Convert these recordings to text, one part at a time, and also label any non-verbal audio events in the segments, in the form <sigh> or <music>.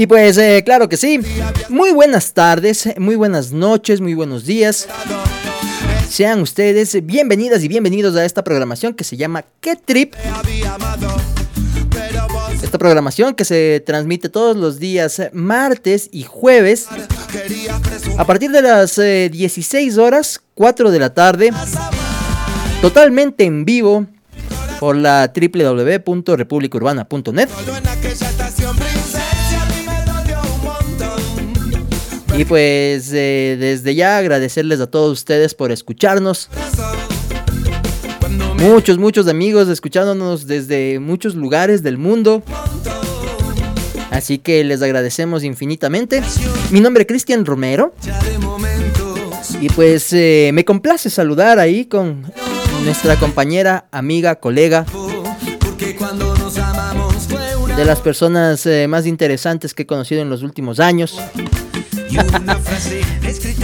Y pues eh, claro que sí. Muy buenas tardes, muy buenas noches, muy buenos días. Sean ustedes bienvenidas y bienvenidos a esta programación que se llama ¿Qué Trip? Esta programación que se transmite todos los días martes y jueves a partir de las 16 eh, horas, 4 de la tarde, totalmente en vivo por la www.republicaurbana.net. Y pues eh, desde ya agradecerles a todos ustedes por escucharnos. Muchos, muchos amigos escuchándonos desde muchos lugares del mundo. Así que les agradecemos infinitamente. Mi nombre es Cristian Romero. Y pues eh, me complace saludar ahí con nuestra compañera, amiga, colega. De las personas eh, más interesantes que he conocido en los últimos años.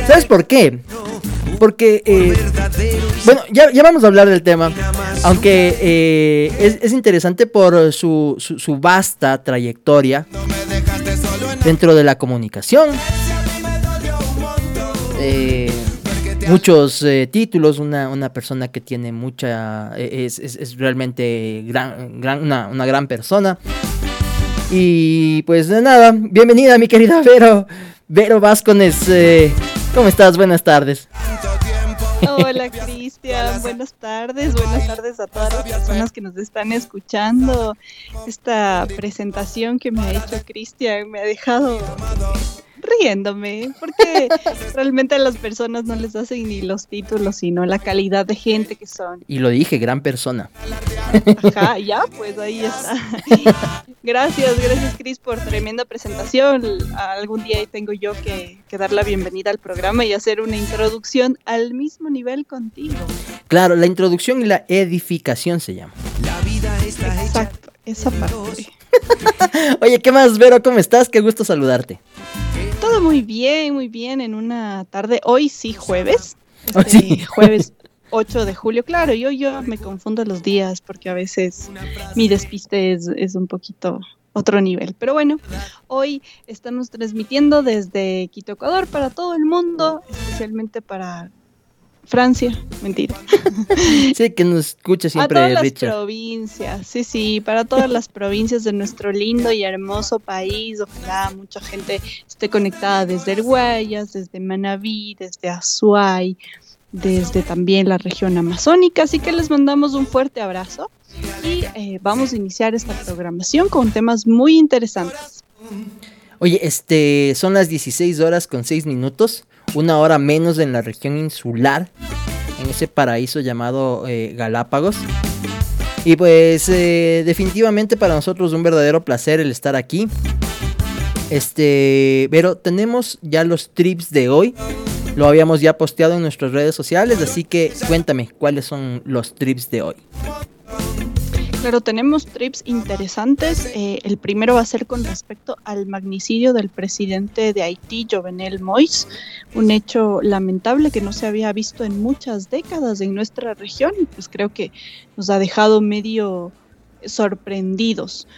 ¿Sabes por qué? Porque, eh, bueno, ya, vamos a hablar del tema, aunque eh, es, interesante por su, su, vasta trayectoria dentro de la comunicación. Eh, muchos títulos, una, persona que tiene mucha, es, realmente gran, una, gran persona. Y pues nada, bienvenida mi querida Vero. Vero Vázquez, eh, ¿cómo estás? Buenas tardes. Hola Cristian, buenas tardes, buenas tardes a todas las personas que nos están escuchando. Esta presentación que me ha hecho Cristian me ha dejado riéndome, porque realmente a las personas no les hacen ni los títulos, sino la calidad de gente que son. Y lo dije, gran persona. Ajá, ya, pues ahí está. Gracias, gracias Cris por tremenda presentación. Algún día tengo yo que, dar la bienvenida al programa y hacer una introducción al mismo nivel contigo. Claro, la introducción y la edificación se llama. La vida está Exacto, esa parte. <laughs> Oye, ¿qué más, Vero? ¿Cómo estás? Qué gusto saludarte. Todo muy bien, muy bien. En una tarde, hoy sí, jueves. Este, jueves <laughs> 8 de julio. Claro, yo, yo me confundo los días porque a veces mi despiste es, es un poquito otro nivel. Pero bueno, hoy estamos transmitiendo desde Quito, Ecuador, para todo el mundo, especialmente para Francia, mentira. Sí, que nos escucha siempre. A todas las provincias, sí, sí, para todas las provincias de nuestro lindo y hermoso país. Ojalá mucha gente esté conectada desde el Guayas, desde Manabí, desde Azuay, desde también la región amazónica. Así que les mandamos un fuerte abrazo y eh, vamos a iniciar esta programación con temas muy interesantes. Oye, este, son las 16 horas con 6 minutos una hora menos en la región insular, en ese paraíso llamado eh, Galápagos. Y pues eh, definitivamente para nosotros un verdadero placer el estar aquí. Este, pero tenemos ya los trips de hoy. Lo habíamos ya posteado en nuestras redes sociales, así que cuéntame cuáles son los trips de hoy. Claro, tenemos trips interesantes. Eh, el primero va a ser con respecto al magnicidio del presidente de Haití, Jovenel Moïse, un hecho lamentable que no se había visto en muchas décadas en nuestra región y pues creo que nos ha dejado medio sorprendidos.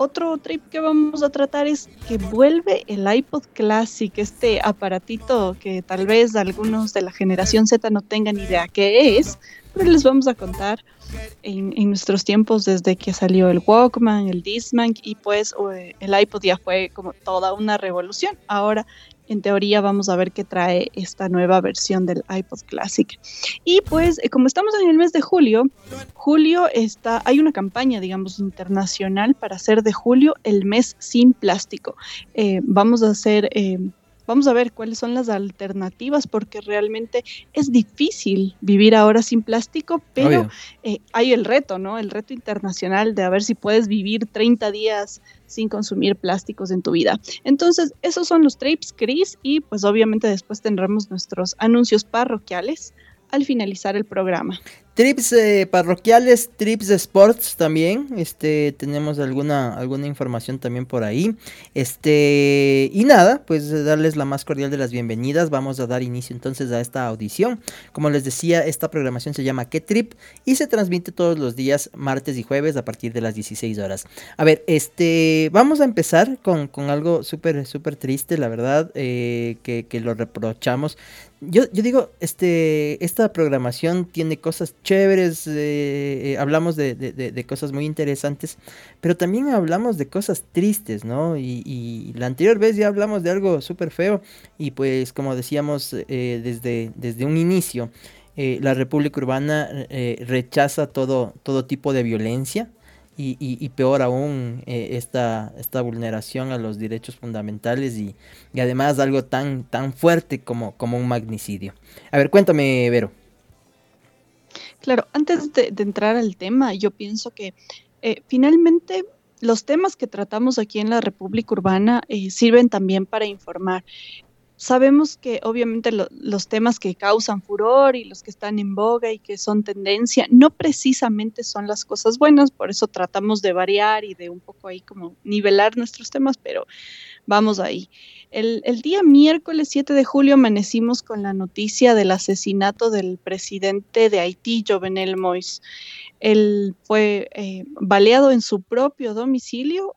Otro trip que vamos a tratar es que vuelve el iPod Classic, este aparatito que tal vez algunos de la generación Z no tengan idea qué es, pero les vamos a contar en, nuestros tiempos desde que salió el Walkman, el Discman y pues eh, el iPod ya fue como toda una revolución. Ahora en teoría vamos a ver qué trae esta nueva versión del iPod Classic. Y pues eh, como estamos en el mes de julio, julio está, hay una campaña, digamos, internacional para hacer de julio el mes sin plástico. Eh, vamos a hacer Vamos a ver cuáles son las alternativas porque realmente es difícil vivir ahora sin plástico, pero eh, hay el reto, ¿no? El reto internacional de a ver si puedes vivir 30 días sin consumir plásticos en tu vida. Entonces, esos son los trips, Chris, y pues obviamente después tendremos nuestros anuncios parroquiales al finalizar el programa. Trips eh, parroquiales, trips de sports también. Este, tenemos alguna, alguna información también por ahí. Este, y nada, pues darles la más cordial de las bienvenidas. Vamos a dar inicio entonces a esta audición. Como les decía, esta programación se llama ¿Qué Trip? Y se transmite todos los días, martes y jueves, a partir de las 16 horas. A ver, este, vamos a empezar con, algo súper, súper triste, la verdad, eh, que lo reprochamos yo, yo digo, este, esta programación tiene cosas chéveres, eh, eh, hablamos de, de, cosas muy interesantes, pero también hablamos de cosas tristes, ¿no? Y, y la anterior vez ya hablamos de algo súper feo y pues como decíamos eh, desde, desde un inicio, la República Urbana rechaza todo, todo tipo de violencia, y, peor aún eh, esta, esta vulneración a los derechos fundamentales y, y, además algo tan, tan fuerte como, como un magnicidio. A ver, cuéntame, Vero. Claro, antes de, entrar al tema, yo pienso que eh, finalmente los temas que tratamos aquí en la República Urbana eh, sirven también para informar. Sabemos que obviamente los temas que causan furor y los que están en boga y que son tendencia no precisamente son las cosas buenas, por eso tratamos de variar y de un poco ahí como nivelar nuestros temas, pero vamos ahí. El, día miércoles 7 de julio amanecimos con la noticia del asesinato del presidente de Haití, Jovenel Moïse. Él fue eh, baleado en su propio domicilio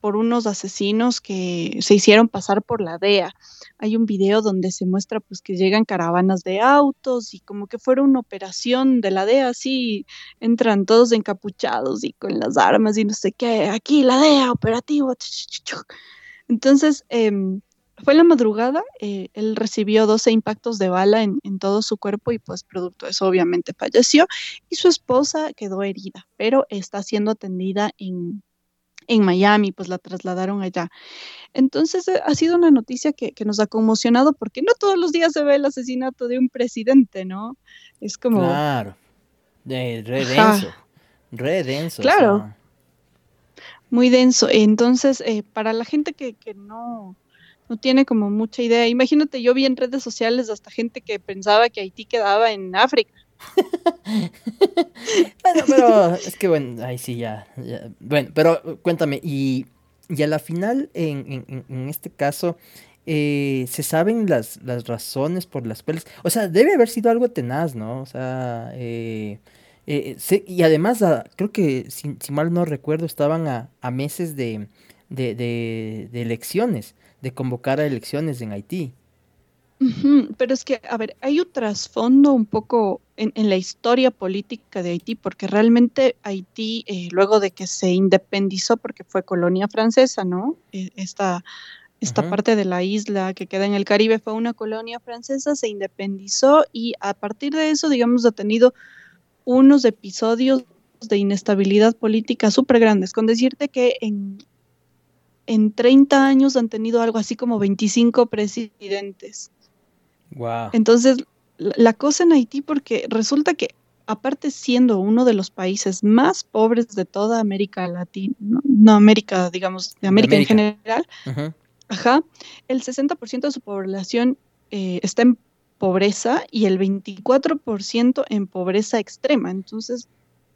por unos asesinos que se hicieron pasar por la DEA. Hay un video donde se muestra pues que llegan caravanas de autos y como que fuera una operación de la DEA, así entran todos encapuchados y con las armas y no sé qué, aquí la DEA, operativo. Entonces, em, fue la madrugada, eh, él recibió 12 impactos de bala en, en, todo su cuerpo y pues producto de eso obviamente falleció y su esposa quedó herida, pero está siendo atendida en, en Miami, pues la trasladaron allá. Entonces eh, ha sido una noticia que, nos ha conmocionado porque no todos los días se ve el asesinato de un presidente, ¿no? Es como... Claro, de, re denso, re denso. Claro, muy denso. Entonces, eh, para la gente que, que no, no tiene como mucha idea, imagínate, yo vi en redes sociales hasta gente que pensaba que Haití quedaba en África. <laughs> bueno, pero es que bueno, ahí sí ya, Bueno, pero cuéntame, y, y a la final, en, en, este caso, eh, ¿se saben las, las razones por las cuales... O sea, debe haber sido algo tenaz, ¿no? O sea, eh, eh, y además, ah, creo que, si, mal no recuerdo, estaban a, a meses de, de, de elecciones, de convocar a elecciones en Haití pero es que, a ver, hay un trasfondo un poco en, la historia política de Haití, porque realmente Haití, eh, luego de que se independizó, porque fue colonia francesa, ¿no? E, esta, esta parte de la isla que queda en el Caribe fue una colonia francesa, se independizó y a partir de eso, digamos, ha tenido unos episodios de inestabilidad política súper grandes, con decirte que en, en 30 años han tenido algo así como 25 presidentes. Entonces, la cosa en Haití, porque resulta que aparte siendo uno de los países más pobres de toda América Latina, no, América, digamos, de América, en general, ajá, el 60% de su población eh, está en pobreza y el 24% en pobreza extrema. Entonces,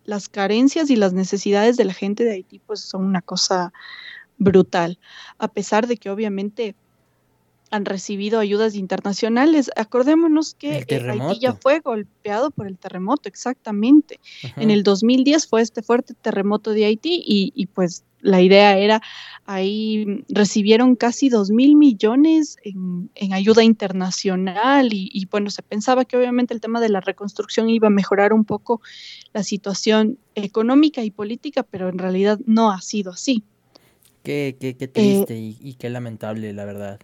las carencias y las necesidades de la gente de Haití pues son una cosa brutal, a pesar de que obviamente han recibido ayudas internacionales. Acordémonos que Haití ya fue golpeado por el terremoto, exactamente. En el 2010 fue este fuerte terremoto de Haití y, pues la idea era, ahí recibieron casi 2 mil millones en, ayuda internacional y, y, bueno, se pensaba que obviamente el tema de la reconstrucción iba a mejorar un poco la situación económica y política, pero en realidad no ha sido así. Qué, qué, qué triste y, y qué lamentable, la verdad.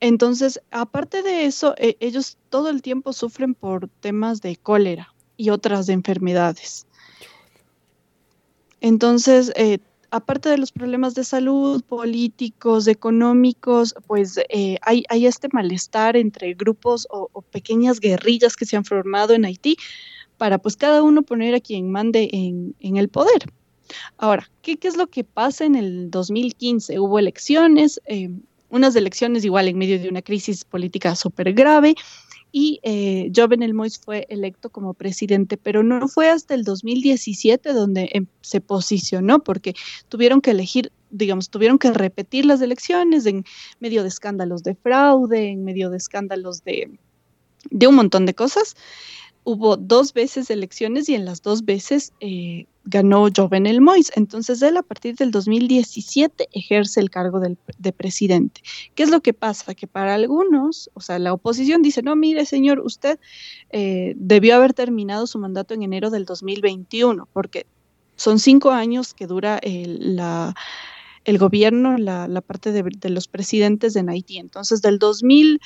Entonces, aparte de eso, e, ellos todo el tiempo sufren por temas de cólera y otras enfermedades. Entonces, eh, aparte de los problemas de salud, políticos, económicos, pues eh, hay, este malestar entre grupos o, pequeñas guerrillas que se han formado en Haití para pues cada uno poner a quien mande en, el poder. Ahora, ¿qué, es lo que pasa en el 2015? Hubo elecciones, eh, unas elecciones igual en medio de una crisis política súper grave y eh, Jovenel Mois fue electo como presidente, pero no fue hasta el 2017 donde em, se posicionó, porque tuvieron que elegir, digamos, tuvieron que repetir las elecciones en medio de escándalos de fraude, en medio de escándalos de, de un montón de cosas hubo dos veces elecciones y en las dos veces eh, ganó Jovenel Mois. Entonces él a partir del 2017 ejerce el cargo de presidente. ¿Qué es lo que pasa? Que para algunos, o sea, la oposición dice, no, mire señor, usted eh, debió haber terminado su mandato en enero del 2021, porque son cinco años que dura el, gobierno, la, parte de, de, los presidentes en Haití. Entonces, del 2000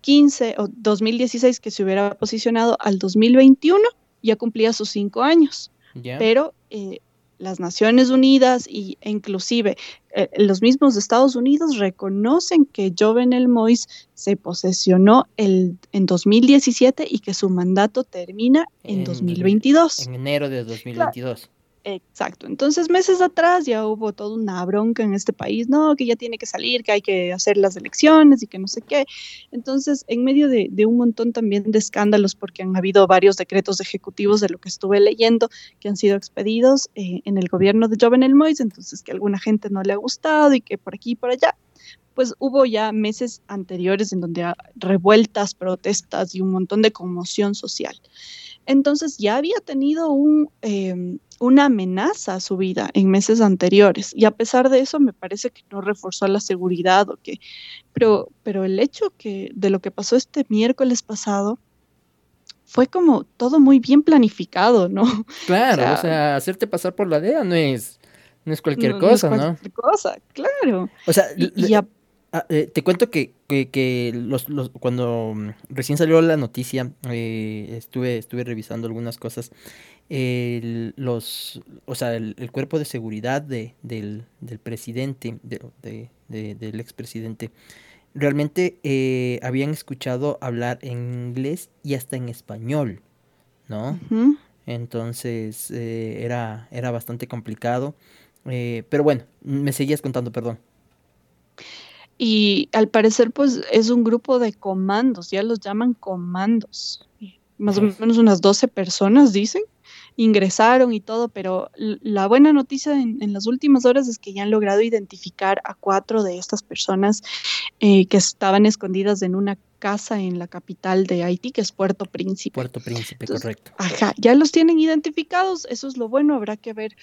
15 o 2016 que se hubiera posicionado al 2021, ya cumplía sus cinco años. Pero eh, las Naciones Unidas y, e inclusive eh, los mismos Estados Unidos reconocen que Jovenel Mois se posesionó el, en 2017 y que su mandato termina en, 2022. En enero de 2022. Exacto. Entonces, meses atrás ya hubo toda una bronca en este país, no, que ya tiene que salir, que hay que hacer las elecciones y que no sé qué. Entonces, en medio de, un montón también de escándalos, porque han habido varios decretos ejecutivos de lo que estuve leyendo que han sido expedidos eh, en el gobierno de Jovenel Mois, entonces que a alguna gente no le ha gustado y que por aquí y por allá pues hubo ya meses anteriores en donde revueltas, protestas y un montón de conmoción social. Entonces ya había tenido un, em, una amenaza a su vida en meses anteriores y a pesar de eso me parece que no reforzó la seguridad o que, pero, pero el hecho que de lo que pasó este miércoles pasado fue como todo muy bien planificado, ¿no? <laughs> Claro, o sea, hacerte pasar por la DEA no es, no es cualquier cosa, ¿no? Es cualquier cosa, claro. O sea, ah, eh, te cuento que, que, los, los, cuando recién salió la noticia, eh, estuve, estuve revisando algunas cosas el, los, o sea, el, cuerpo de seguridad de, del, del presidente, de, del expresidente, realmente eh, habían escuchado hablar en inglés y hasta en español, ¿no? Entonces eh, era, era bastante complicado. Eh, pero bueno, me seguías contando, perdón. Y al parecer, pues es un grupo de comandos, ya los llaman comandos. Más o menos unas 12 personas, dicen ingresaron y todo, pero la buena noticia en, las últimas horas es que ya han logrado identificar a cuatro de estas personas eh, que estaban escondidas en una casa en la capital de Haití, que es Puerto Príncipe. Puerto Príncipe, correcto. Ajá, ya los tienen identificados, eso es lo bueno, habrá que ver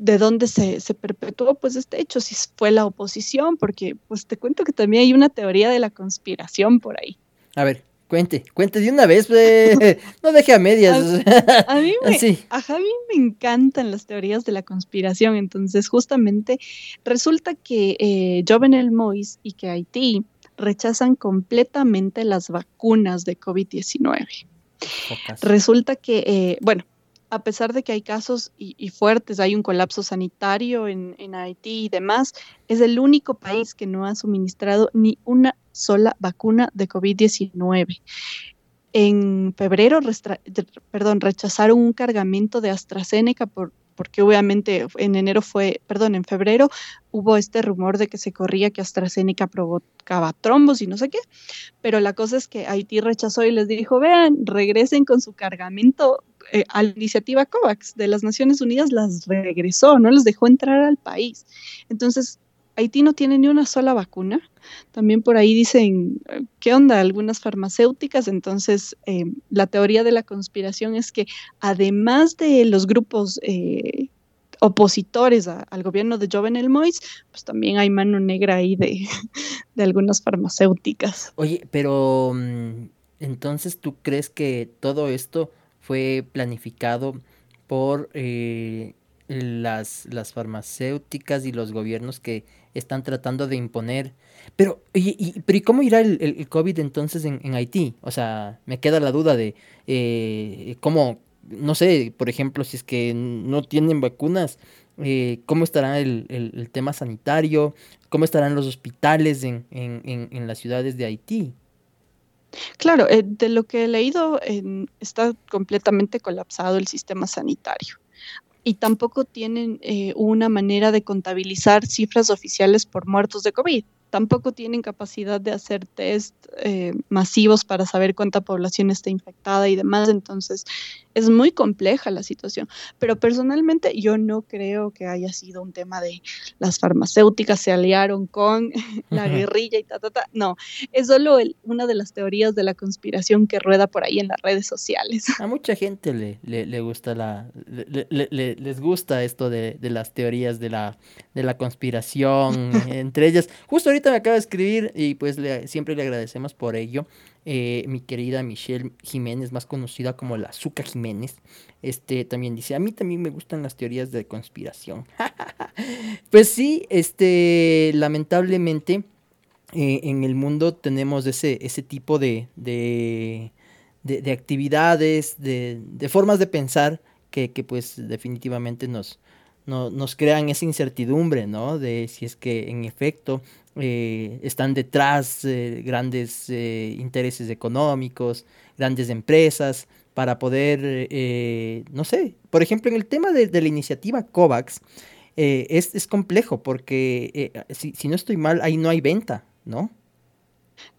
de dónde se, se, perpetuó pues este hecho, si fue la oposición, porque pues te cuento que también hay una teoría de la conspiración por ahí. A ver, Cuente, cuente de una vez, <laughs> no deje a medias. A, mí me, a mí me encantan las teorías de la conspiración, entonces justamente resulta que eh, Jovenel Mois y que Haití rechazan completamente las vacunas de COVID-19. Resulta que, eh, bueno, a pesar de que hay casos y, fuertes, hay un colapso sanitario en, en, Haití y demás, es el único país que no ha suministrado ni una sola vacuna de COVID-19. En febrero, perdón, rechazaron un cargamento de AstraZeneca por, porque obviamente en enero fue, perdón, en febrero hubo este rumor de que se corría que AstraZeneca provocaba trombos y no sé qué, pero la cosa es que Haití rechazó y les dijo, vean, regresen con su cargamento eh, a la iniciativa COVAX de las Naciones Unidas, las regresó, no les dejó entrar al país. Entonces, Haití no tiene ni una sola vacuna. También por ahí dicen, ¿qué onda? Algunas farmacéuticas. Entonces, eh, la teoría de la conspiración es que además de los grupos eh, opositores al gobierno de Jovenel Mois, pues también hay mano negra ahí de, <laughs> de algunas farmacéuticas. Oye, pero mm, entonces tú crees que todo esto fue planificado por eh, las, las farmacéuticas y los gobiernos que están tratando de imponer. Pero, y, pero ¿y cómo irá el, el, COVID entonces en, Haití? O sea, me queda la duda de eh, cómo, no sé, por ejemplo, si es que no tienen vacunas, eh, cómo estará el, el, tema sanitario, cómo estarán los hospitales en, en, en las ciudades de Haití. Claro, eh, de lo que he leído, está completamente colapsado el sistema sanitario y tampoco tienen eh, una manera de contabilizar cifras oficiales por muertos de COVID. tampoco tienen capacidad de hacer test eh, masivos para saber cuánta población está infectada y demás, entonces es muy compleja la situación. Pero personalmente yo no creo que haya sido un tema de las farmacéuticas se aliaron con <laughs> la guerrilla y ta, ta, ta. No, es solo una de las teorías de la conspiración que rueda por ahí en las redes sociales. A mucha gente le, le, gusta la, le, les gusta esto de, de, las teorías de la, de la conspiración, <laughs> entre ellas. Justo ahorita me acaba de escribir y pues siempre le agradecemos por ello. Eh, mi querida Michelle Jiménez, más conocida como la Zuka Jiménez, este también dice, a mí también me gustan las teorías de conspiración. <laughs> pues sí, este, lamentablemente eh, en el mundo tenemos ese, ese tipo de, de, de, actividades, de, de, formas de pensar que, que pues definitivamente nos, nos crean esa incertidumbre, ¿no? De si es que en efecto eh, están detrás eh, grandes eh, intereses económicos, grandes empresas, para poder, no sé, por ejemplo, en el tema de, la iniciativa COVAX, es, es, complejo porque, si, si, no estoy mal, ahí no hay venta, ¿no?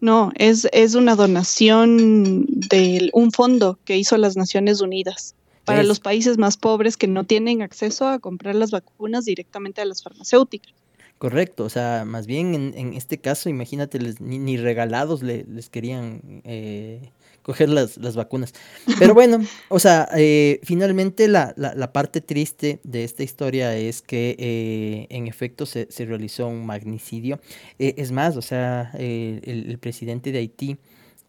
No, es, es una donación de un fondo que hizo las Naciones Unidas para los países más pobres que no tienen acceso a comprar las vacunas directamente a las farmacéuticas. Correcto, o sea, más bien en, este caso, imagínate, ni, regalados les querían eh, coger las, vacunas. <laughs> Pero bueno, o sea, eh, finalmente la, la, parte triste de esta historia es que eh, en efecto se, se, realizó un magnicidio. es más, o sea, el, presidente de Haití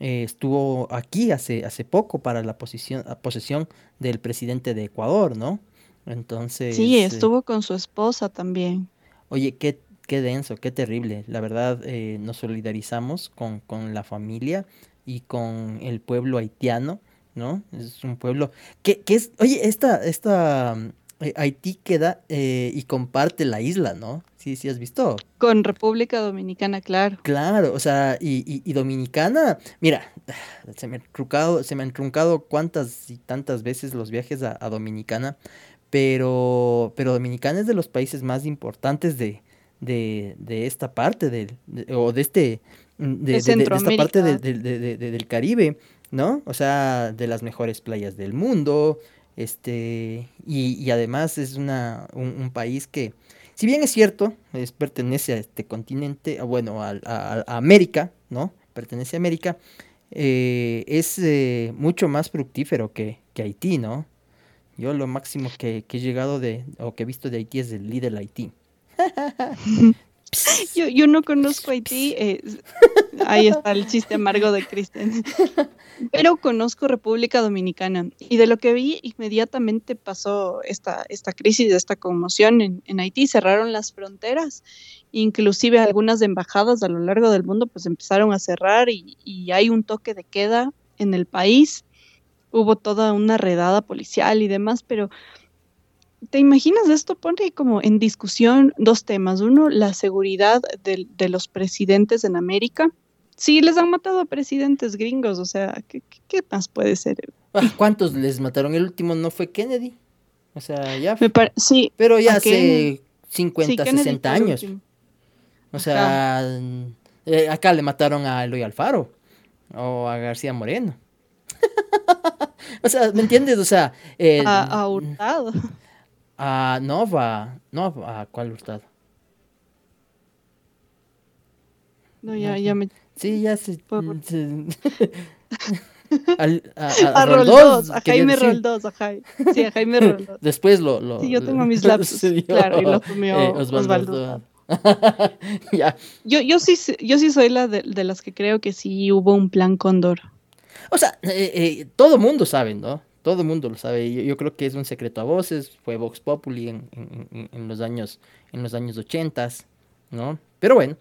estuvo aquí hace, hace poco para la, posición, posesión del presidente de Ecuador, ¿no? Entonces... Sí, estuvo con su esposa también. Oye, qué, qué denso, qué terrible. La verdad, eh, nos solidarizamos con, con, la familia y con el pueblo haitiano, ¿no? Es un pueblo que, que es, oye, esta, esta eh, Haití queda eh, y comparte la isla, ¿no? Sí, sí has visto. Con República Dominicana, claro. Claro, o sea, y, y, Dominicana, mira, <sighs> se me, han truncado, se me han truncado cuántas y tantas veces los viajes a, a Dominicana, pero, pero Dominicana es de los países más importantes de, de, de esta parte del, o de este, de, de, esta parte del Caribe, ¿no? O sea, de las mejores playas del mundo, este, y, y además es una, un, país que, si bien es cierto, pertenece a este continente, bueno, a, a, América, ¿no? Pertenece a América, eh, es eh, mucho más fructífero que, que, Haití, ¿no? Yo lo máximo que, que, he llegado de, o que he visto de Haití es el líder Haití. <laughs> <laughs> yo, yo no conozco Haití, <laughs> eh, ahí está el chiste amargo de Kristen, pero conozco República Dominicana y de lo que vi inmediatamente pasó esta, esta crisis, esta conmoción en, en Haití, cerraron las fronteras, inclusive algunas embajadas a lo largo del mundo pues empezaron a cerrar y, y hay un toque de queda en el país, hubo toda una redada policial y demás, pero ¿Te imaginas esto? Pone como en discusión dos temas. Uno, la seguridad de, de los presidentes en América. Sí, les han matado a presidentes gringos, o sea, ¿qué, qué más puede ser? Ah, ¿Cuántos les mataron? El último no fue Kennedy. O sea, ya. sí. Pero ya hace 50, 60 años. O sea, eh, acá le mataron a Eloy Alfaro o a García Moreno. <laughs> o sea, ¿me entiendes? O sea, eh, a, a Hurtado. A Nova. Nova, ¿a cuál Hurtado? No, ya, ya me. Sí, ya se. <laughs> Al, a, a, a, Roldós, a Jaime Roldós, a Jaime. Sí, a Jaime <laughs> Roldós. Después lo. lo sí, yo tengo <laughs> mis lapsos. claro, y lo comió eh, Osvaldo. ya. Yo, yo, sí, yo sí soy la de, de, las que creo que sí hubo un plan Cóndor. O sea, eh, eh, todo mundo sabe, ¿no? Todo el mundo lo sabe. Yo, creo que es un secreto a voces. Fue Vox Populi en, los años en los años 80, ¿no? Pero bueno.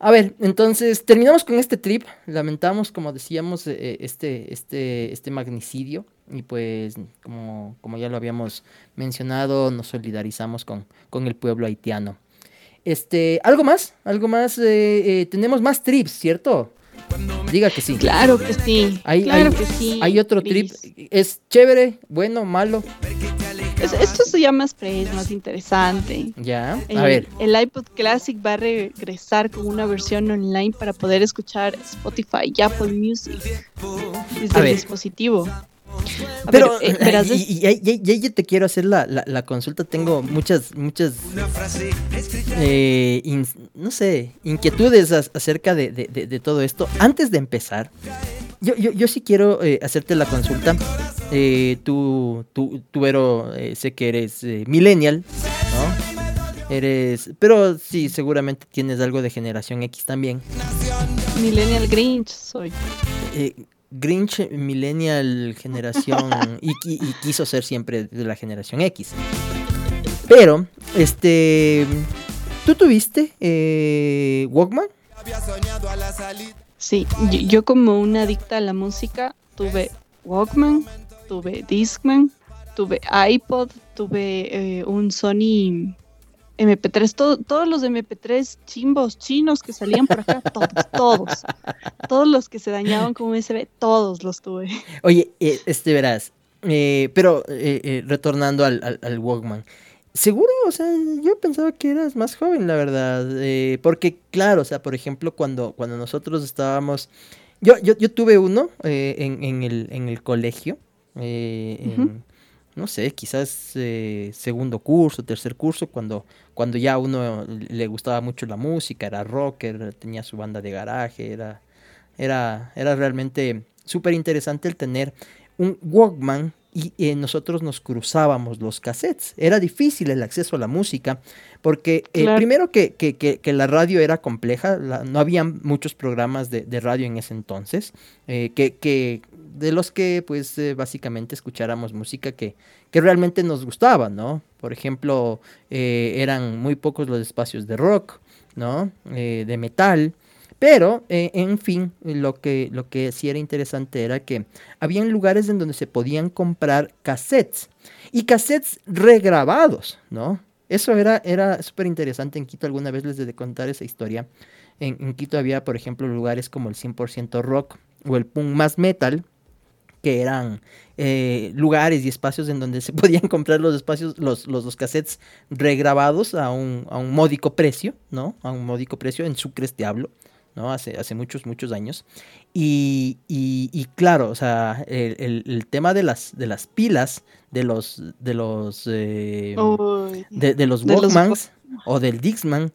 A ver, entonces terminamos con este trip. Lamentamos, como decíamos, eh, eh, este, este, este magnicidio. Y pues, como, como ya lo habíamos mencionado, nos solidarizamos con, con el pueblo haitiano. Este, ¿algo más? ¿Algo más? Eh, tenemos más trips, ¿cierto? Diga que sí. Claro que sí. Hay, claro hay, que sí. Hay otro trip. Es chévere, bueno, malo. esto se llama Spray, es más interesante. Ya, a ver. El iPod Classic va a regresar con una versión online para poder escuchar Spotify y Apple Music desde el dispositivo. Pero, eh, y, ahí te quiero hacer la, la, consulta. Tengo muchas, muchas, eh, no sé, inquietudes acerca de, de, todo esto. Antes de empezar, yo, yo, yo sí quiero eh, hacerte la consulta. tú, tú, tú, Vero, sé que eres millennial, ¿no? Eres, pero sí, seguramente tienes algo de generación X también. Millennial Grinch soy. Grinch millennial generación <laughs> y, quiso ser siempre de la generación X. Pero, este, ¿tú tuviste eh, Walkman? Sí, yo, como una adicta a la música tuve Walkman, tuve Discman, tuve iPod, tuve eh, un Sony MP3, todos los MP3 chimbos chinos que salían por acá, todos, todos. Todos los que se dañaban con USB, todos los tuve. Oye, eh, este verás, eh, pero eh, retornando al, al, Walkman. Seguro, o sea, yo pensaba que eras más joven, la verdad. porque, claro, o sea, por ejemplo, cuando, cuando nosotros estábamos. Yo, yo, yo tuve uno en, en, el, en el colegio. en, no sé, quizás eh, segundo curso, tercer curso, cuando, cuando ya a uno le gustaba mucho la música, era rocker, tenía su banda de garaje, era, era, era realmente súper interesante el tener un Walkman y eh, nosotros nos cruzábamos los cassettes. Era difícil el acceso a la música porque eh, primero que, que, que, la radio era compleja, no había muchos programas de, de, radio en ese entonces, que, que de los que pues eh, básicamente escucháramos música que, que, realmente nos gustaba, ¿no? Por ejemplo, eh, eran muy pocos los espacios de rock, ¿no? Eh, de metal. Pero, en fin, lo que, lo que sí era interesante era que habían lugares en donde se podían comprar cassettes y cassettes regrabados, ¿no? Eso era, era súper interesante en Quito. Alguna vez les de contar esa historia. En, en, Quito había, por ejemplo, lugares como el 100% rock o el punk más metal, que eran eh, lugares y espacios en donde se <laughs> podían comprar los espacios, los, los, cassettes regrabados a un, a un, módico precio, ¿no? A un módico precio en Sucres te hablo, ¿no? Hace, hace muchos, muchos años. Y, y, claro, o sea, el, el, tema de las, de las pilas, de los, de los, eh, de, los Walkmans o del Dixman,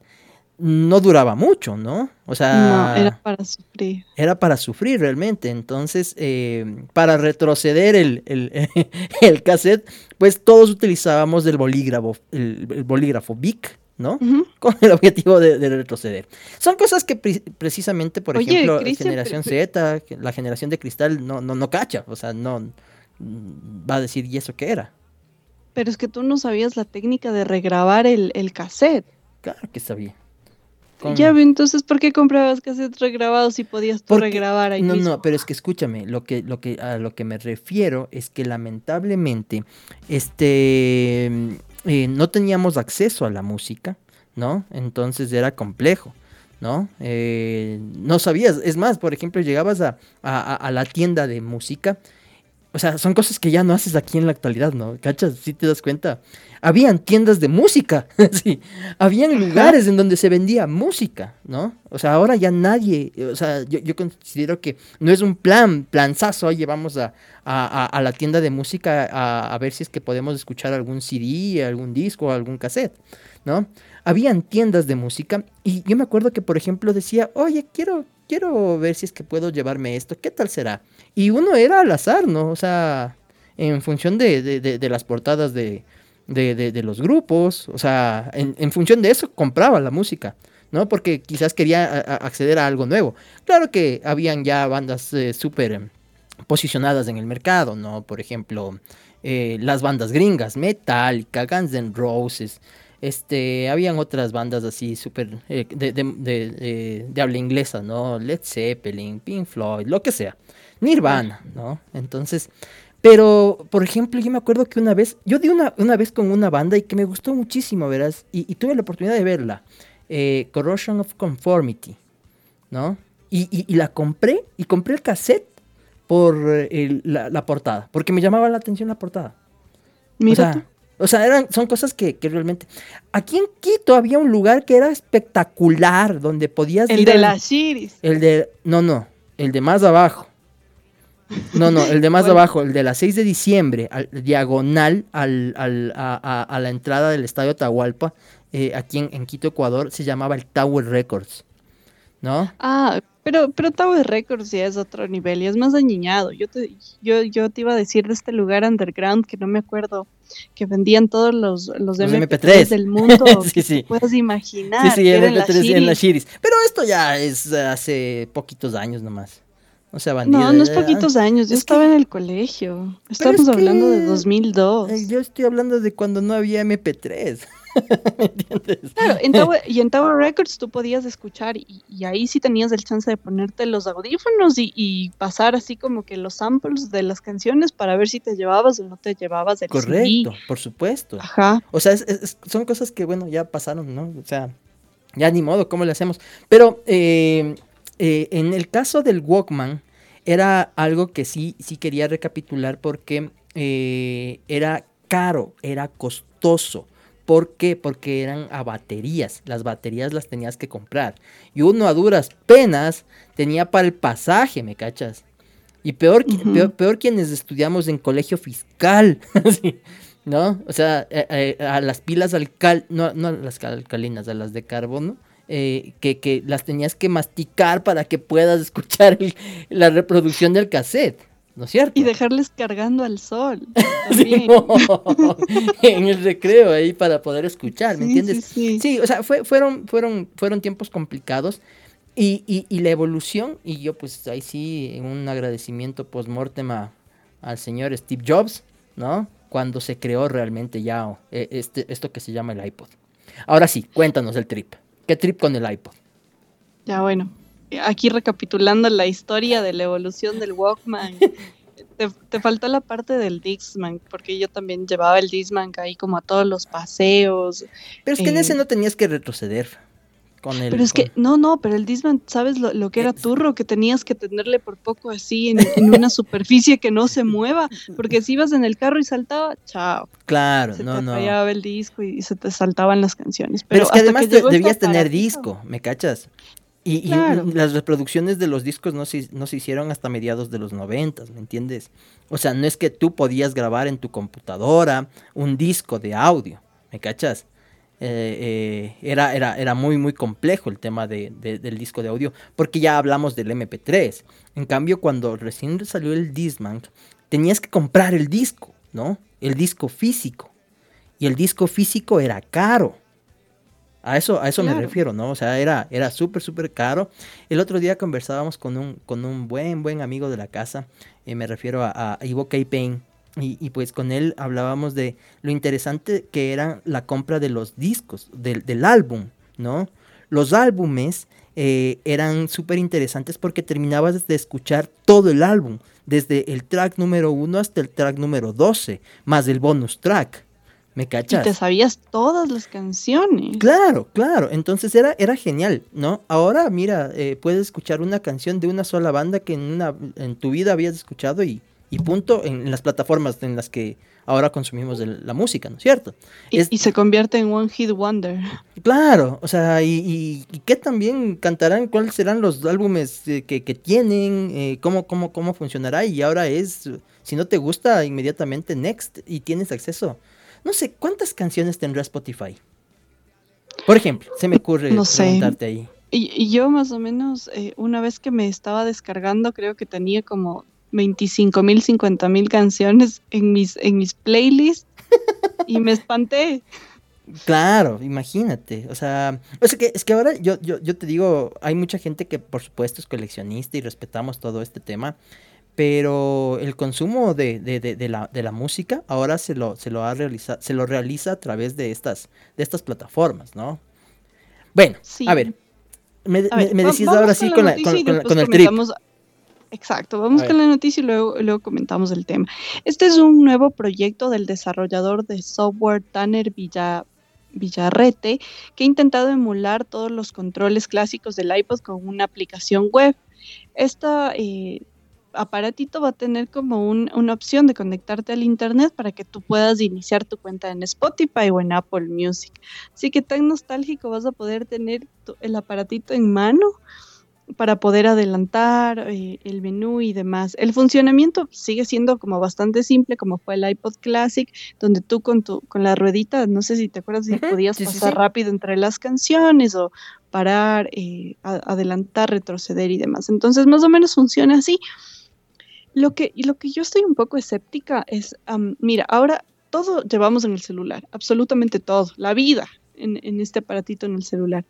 no duraba mucho, ¿no? O sea... No, era para sufrir. Era para sufrir realmente. Entonces, eh, para retroceder el, el, <laughs> cassette, pues todos utilizábamos el bolígrafo, el, bolígrafo Bic, ¿no? Con el objetivo de, retroceder. Son cosas que precisamente, por ejemplo, la generación Z, la generación de cristal, no, no, no cacha. O sea, no va a decir, ¿y eso qué era? Pero es que tú no sabías la técnica de regrabar el, el cassette. Claro que sabía. Ya, entonces, ¿por qué comprabas cassettes regrabados si podías tú regrabar ahí No, no, pero es que escúchame, lo que, lo que, a lo que me refiero es que lamentablemente, este, eh, no teníamos acceso a la música, ¿no? Entonces era complejo. ¿no? Eh, no sabías, es más, por ejemplo, llegabas a, a, la tienda de música, o sea, son cosas que ya no haces aquí en la actualidad, ¿no? ¿Cachas? Si te das cuenta habían tiendas de música, <laughs> sí, habían lugares en donde se vendía música, ¿no? O sea, ahora ya nadie, o sea, yo, considero que no es un plan, planzazo, oye, vamos a, a, la tienda de música a, a, ver si es que podemos escuchar algún CD, algún disco, algún cassette, ¿no? Habían tiendas de música y yo me acuerdo que, por ejemplo, decía, oye, quiero, quiero ver si es que puedo llevarme esto, ¿qué tal será? Y uno era al azar, ¿no? O sea, en función de, de las portadas de, los grupos, o sea, en, en, función de eso compraba la música, ¿no? Porque quizás quería acceder a algo nuevo. Claro que habían ya bandas eh, súper em, posicionadas en el mercado, ¿no? Por ejemplo, eh, las bandas gringas, Metallica, Guns N' Roses, este, habían otras bandas así súper eh, de, de, de, habla inglesa, ¿no? Led Zeppelin, Pink Floyd, lo que sea. Nirvana, ¿no? Entonces, pero, por ejemplo, yo me acuerdo que una vez, yo di una, una vez con una banda y que me gustó muchísimo, verás, y, tuve la oportunidad de verla, eh, Corrosion of Conformity, ¿no? Y, y, la compré, y compré el cassette por la, portada, porque me llamaba la atención la portada. Mira O sea, eran, son cosas que, que, realmente... Aquí en Quito había un lugar que era espectacular, donde podías... El de las. El de... No, no, el de más abajo. No, no, el de <laughs> más abajo, el de la 6 de diciembre, al, diagonal al, al, a, a, la entrada del Estadio Tahualpa, eh, aquí en, en, Quito, Ecuador, se llamaba el Tower Records, ¿no? Ah, pero, pero Tower Records ya es otro nivel y es más dañiñado. Yo te, yo, yo te iba a decir de este lugar underground que no me acuerdo, que vendían todos los, los, los MP3, MP3, del mundo. <laughs> sí, sí. Puedes imaginar. Sí, sí, MP3 en la Shiris. Pero esto ya es hace poquitos años nomás. O sea, bandida. No, no es poquitos años. Yo es estaba que... en el colegio. Estamos es hablando de 2002. Yo estoy hablando de cuando no había MP3. ¿Me <laughs> entiendes? Claro, en Tower, <laughs> y en Tower Records tú podías escuchar y, y, ahí sí tenías el chance de ponerte los audífonos y, y, pasar así como que los samples de las canciones para ver si te llevabas o no te llevabas el Correcto, CD. por supuesto. Ajá. O sea, es, es, son cosas que, bueno, ya pasaron, ¿no? O sea, ya ni modo, ¿cómo le hacemos? Pero eh, eh, en el caso del Walkman, era algo que sí, sí quería recapitular porque eh, era caro, era costoso. ¿Por qué? Porque eran a baterías. Las baterías las tenías que comprar. Y uno a duras penas tenía para el pasaje, ¿me cachas? Y peor, uh -huh. peor, peor, quienes estudiamos en colegio fiscal. <laughs> ¿No? O sea, eh, eh, a las pilas alcal... No, no a las alcalinas, a las de carbono. Eh, que, que, las tenías que masticar para que puedas <laughs> escuchar el, la reproducción del cassette, ¿no es cierto? Y dejarles cargando al sol. <laughs> sí, no, <laughs> en el recreo ahí para poder escuchar, ¿me sí, entiendes? Sí, sí. sí, o sea, fue, fueron, fueron, fueron tiempos complicados. Y, y, y, la evolución, y yo pues ahí sí, un agradecimiento post-mortem al señor Steve Jobs, ¿no? Cuando se creó realmente ya este, esto que se llama el iPod. Ahora sí, cuéntanos el trip. ¿Qué trip con el iPod? Ya bueno, aquí recapitulando la historia de la evolución del Walkman. te, te, faltó la parte del Dixman, porque yo también llevaba el Dixman ahí como a todos los paseos. Pero es que eh, en ese no tenías que retroceder. Con el, pero es con... que, no, no, pero el Disman, ¿sabes lo, lo, que era turro? Que tenías que tenerle por poco así en, en, una superficie que no se mueva, porque si ibas en el carro y saltaba, chao. Claro, se no, te no. fallaba el disco y, se te saltaban las canciones. Pero, pero es que además que debías tener disco, ¿me cachas? Y, claro. y, las reproducciones de los discos no se, no se hicieron hasta mediados de los noventas, ¿me entiendes? O sea, no es que tú podías grabar en tu computadora un disco de audio, ¿me cachas? Eh, eh, era, era, era muy, muy complejo el tema de, de, del disco de audio, porque ya hablamos del MP3. En cambio, cuando recién salió el Discman, tenías que comprar el disco, ¿no? El disco físico. Y el disco físico era caro. A eso, a eso claro. me refiero, ¿no? O sea, era, era súper, súper caro. El otro día conversábamos con un, con un buen, buen amigo de la casa. Eh, me refiero a, a Ivo K. Payne. Y, y, pues con él hablábamos de lo interesante que era la compra de los discos, del, del álbum, ¿no? Los álbumes eh, eran súper interesantes porque terminabas de escuchar todo el álbum, desde el track número uno hasta el track número 12, más el bonus track. ¿Me cachas? Y te sabías todas las canciones. Claro, claro. Entonces era, era genial, ¿no? Ahora, mira, eh, puedes escuchar una canción de una sola banda que en, una, en tu vida habías escuchado y y punto en las plataformas en las que ahora consumimos la música, ¿no es cierto? Y, es, y, se convierte en One Hit Wonder. Claro, o sea, y, y, y qué también cantarán, cuáles serán los álbumes eh, que, que, tienen, eh, cómo, cómo, cómo funcionará, y ahora es, si no te gusta, inmediatamente next, y tienes acceso. No sé, ¿cuántas canciones tendrá Spotify? Por ejemplo, se me ocurre no preguntarte sé. ahí. Y, y, yo más o menos, eh, una vez que me estaba descargando, creo que tenía como 25 mil, 50 mil canciones en mis, en mis playlists y me espanté. Claro, imagínate, o sea, o sea que, es que ahora yo, yo, yo te digo, hay mucha gente que por supuesto es coleccionista y respetamos todo este tema, pero el consumo de, de, de, de la, de la música ahora se lo, se lo ha realizado, se lo realiza a través de estas, de estas plataformas, ¿no? Bueno, sí. a ver, me, a ver, me, me decís ahora sí con, la, con, con, con, el trip. Exacto, vamos con la noticia y luego, luego comentamos el tema. Este es un nuevo proyecto del desarrollador de software Tanner Villa, Villarrete, que ha intentado emular todos los controles clásicos del iPod con una aplicación web. Esta, eh, aparatito va a tener como una opción de conectarte al internet para que tú puedas iniciar tu cuenta en Spotify o en Apple Music. Así que tan nostálgico vas a poder tener el aparatito en mano para poder adelantar eh, el menú y demás. El funcionamiento sigue siendo como bastante simple, como fue el iPod Classic, donde tú con tu con la ruedita, no sé si te acuerdas si podías pasar rápido entre las canciones o parar, eh, adelantar, retroceder y demás. Entonces, más o menos funciona así. Lo que, lo que yo estoy un poco escéptica es, mira, ahora todo llevamos en el celular, absolutamente todo, la vida en, en este aparatito en el celular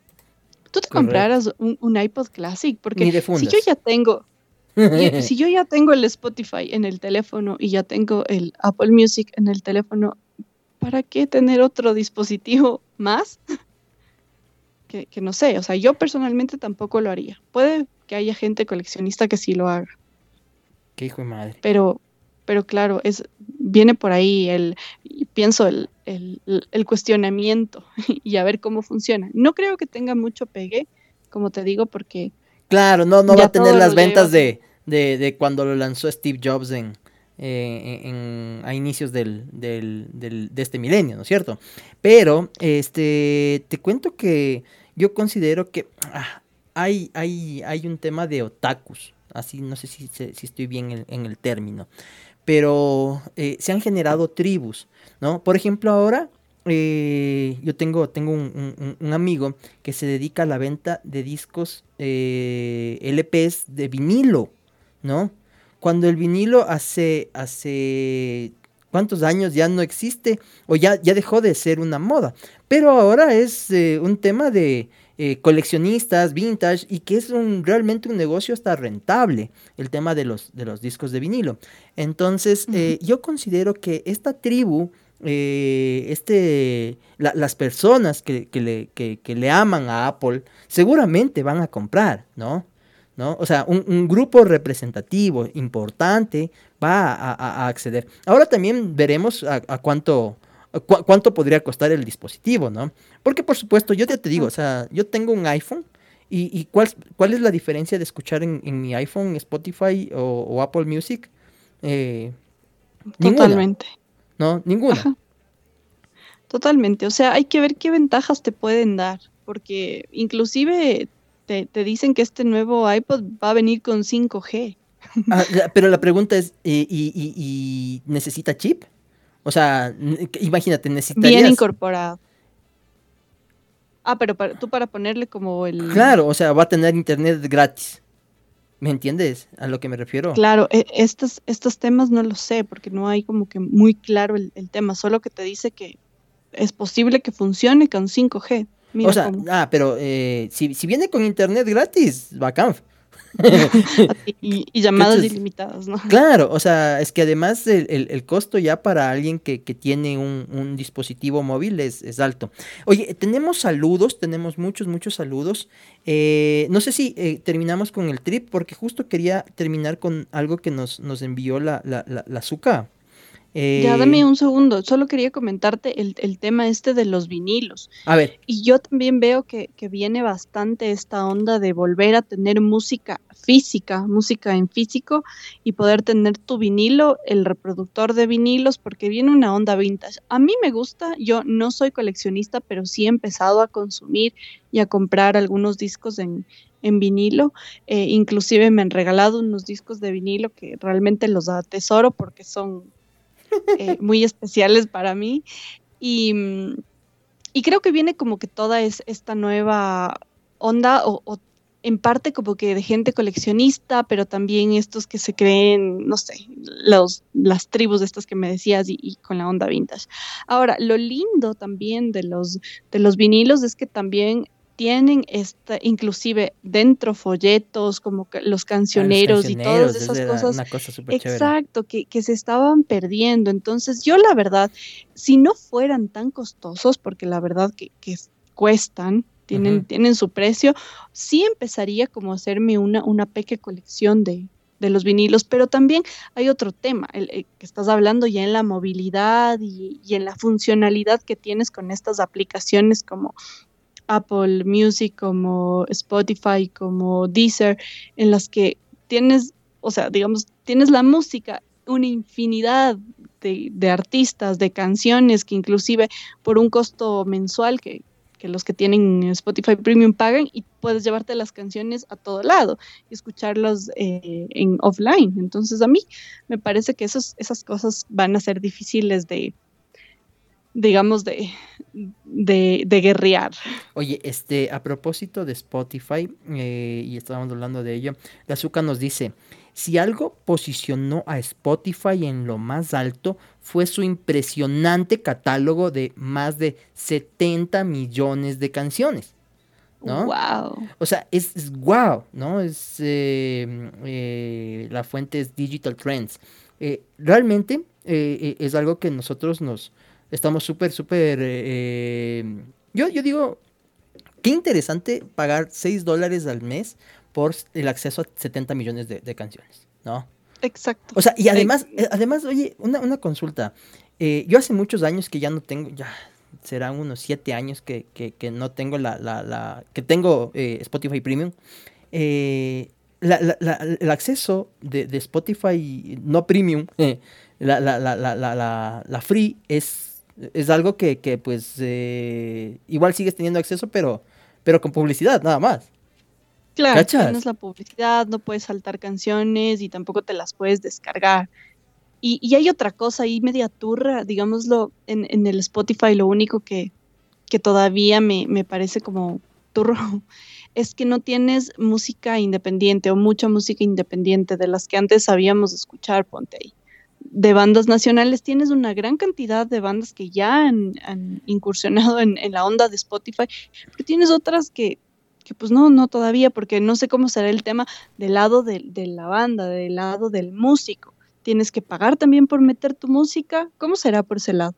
tú te compraras un, iPod Classic, porque si yo ya tengo, <laughs> si yo ya tengo el Spotify en el teléfono y ya tengo el Apple Music en el teléfono, ¿para qué tener otro dispositivo más? <laughs> que, que, no sé, o sea, yo personalmente tampoco lo haría. Puede que haya gente coleccionista que sí lo haga. Qué hijo de madre. Pero, pero claro, es, viene por ahí el, pienso el, cuestionamiento <laughs> y a ver cómo funciona. No creo que tenga mucho pegue, como te digo, porque... Claro, no, no va a tener las ventas de, de, cuando lo lanzó Steve Jobs en, eh, a inicios del, del, de este milenio, ¿no es cierto? Pero, este, te cuento que yo considero que ah, hay, hay, hay un tema de otakus, así no sé si, estoy bien en el término pero eh, se han generado tribus, ¿no? Por ejemplo, ahora eh, yo tengo, tengo un, amigo que se dedica a la venta de discos eh, LPs de vinilo, ¿no? Cuando el vinilo hace, hace cuántos años ya no existe o ya, ya dejó de ser una moda, pero ahora es un tema de eh, coleccionistas, vintage, y que es un, realmente un negocio hasta rentable, el tema de los, de los discos de vinilo. Entonces, eh, yo considero que esta tribu, eh, este, las personas que, le, le aman a Apple, seguramente van a comprar, ¿no? ¿No? O sea, un, grupo representativo importante va a, acceder. Ahora también veremos a, cuánto, cuánto podría costar el dispositivo, ¿no? Porque por supuesto, yo ya te digo, o sea, yo tengo un iPhone y, cuál, cuál es la diferencia de escuchar en, mi iPhone Spotify o, Apple Music? Eh, Totalmente. No, ninguna. Totalmente, o sea, hay que ver qué ventajas te pueden dar, porque inclusive te, dicen que este nuevo iPod va a venir con 5G. Ah, pero la pregunta es, ¿y, y necesita chip? O sea, imagínate, necesitarías... Bien incorporado. Ah, pero para, tú para ponerle como el... Claro, o sea, va a tener internet gratis. ¿Me entiendes a lo que me refiero? Claro, e, estos, estos temas no lo sé, porque no hay como que muy claro el, tema, solo que te dice que es posible que funcione con 5G. o sea, ah, pero eh, si, si, viene con internet gratis, bacán. <laughs> y, llamadas ilimitadas, ¿no? Claro, o sea, es que además el, costo ya para alguien que, tiene un, dispositivo móvil es, alto. Oye, tenemos saludos, tenemos muchos, muchos saludos. Eh, no sé si eh, terminamos con el trip, porque justo quería terminar con algo que nos, nos envió la, la, la, la ya, dame eh, un segundo. Solo quería comentarte el, tema este de los vinilos. A ver. Y yo también veo que, viene bastante esta onda de volver a tener música física, música en físico y poder tener tu vinilo, el reproductor de vinilos, porque viene una onda vintage. A mí me gusta, yo no soy coleccionista, pero sí he empezado a consumir y a comprar algunos discos en, vinilo. Eh, inclusive me han regalado unos discos de vinilo que realmente los atesoro porque son eh, muy especiales para mí. Y, y, creo que viene como que toda es, esta nueva onda o, en parte como que de gente coleccionista, pero también estos que se creen, no sé, los, las tribus de estas que me decías y, y, con la onda vintage. Ahora, lo lindo también de los, de los vinilos es que también tienen esta, inclusive dentro folletos, como los cancioneros, y todas esas cosas. exacto, que, se estaban perdiendo. Entonces, yo la verdad, si no fueran tan costosos, porque la verdad que, cuestan, tienen, tienen su precio, sí empezaría como a hacerme una, una pequeña colección de, los vinilos, pero también hay otro tema, el, que estás hablando ya en la movilidad y, y, en la funcionalidad que tienes con estas aplicaciones como Apple Music, como Spotify, como Deezer, en las que tienes o sea, digamos, tienes la música, una infinidad de, artistas, de canciones que inclusive por un costo mensual que, los que tienen Spotify Premium pagan y puedes llevarte las canciones a todo lado y escucharlas eh, en offline. Entonces a mí me parece que esas cosas van a ser difíciles de, digamos, de, de, de guerrear. Oye, este, a propósito de Spotify, eh, y estábamos hablando de ello, Gazuka nos dice, si algo posicionó a Spotify en lo más alto fue su impresionante catálogo de más de 70 millones de canciones. ¿no? Wow. O sea, es, wow, ¿no? Es eh, eh, la fuente es Digital Trends. realmente es algo que nosotros nos, Estamos súper, súper... Eh, yo, yo digo, qué interesante pagar 6 dólares al mes por el acceso a 70 millones de, canciones, ¿no? Exacto. O sea, y además, eh, además oye, una, una consulta. Eh, yo hace muchos años que ya no tengo, ya serán unos 7 años que, que, no tengo la, la, la que tengo Spotify Premium. La, la, el acceso de, de, Spotify no Premium, la, la, free, es es algo que, que pues, eh, igual sigues teniendo acceso, pero, pero con publicidad, nada más. Claro, tienes la publicidad, no puedes saltar canciones y tampoco te las puedes descargar. Y, y hay otra cosa ahí media turra, digámoslo, en, en el Spotify lo único que, que todavía me, me parece como turro <laughs> es que no tienes música independiente o mucha música independiente de las que antes sabíamos escuchar, ponte ahí de bandas nacionales, tienes una gran cantidad de bandas que ya han, incursionado en, la onda de Spotify, pero tienes otras que, que, pues no, no todavía, porque no sé cómo será el tema del lado de, de la banda, del lado del músico. Tienes que pagar también por meter tu música. ¿Cómo será por ese lado?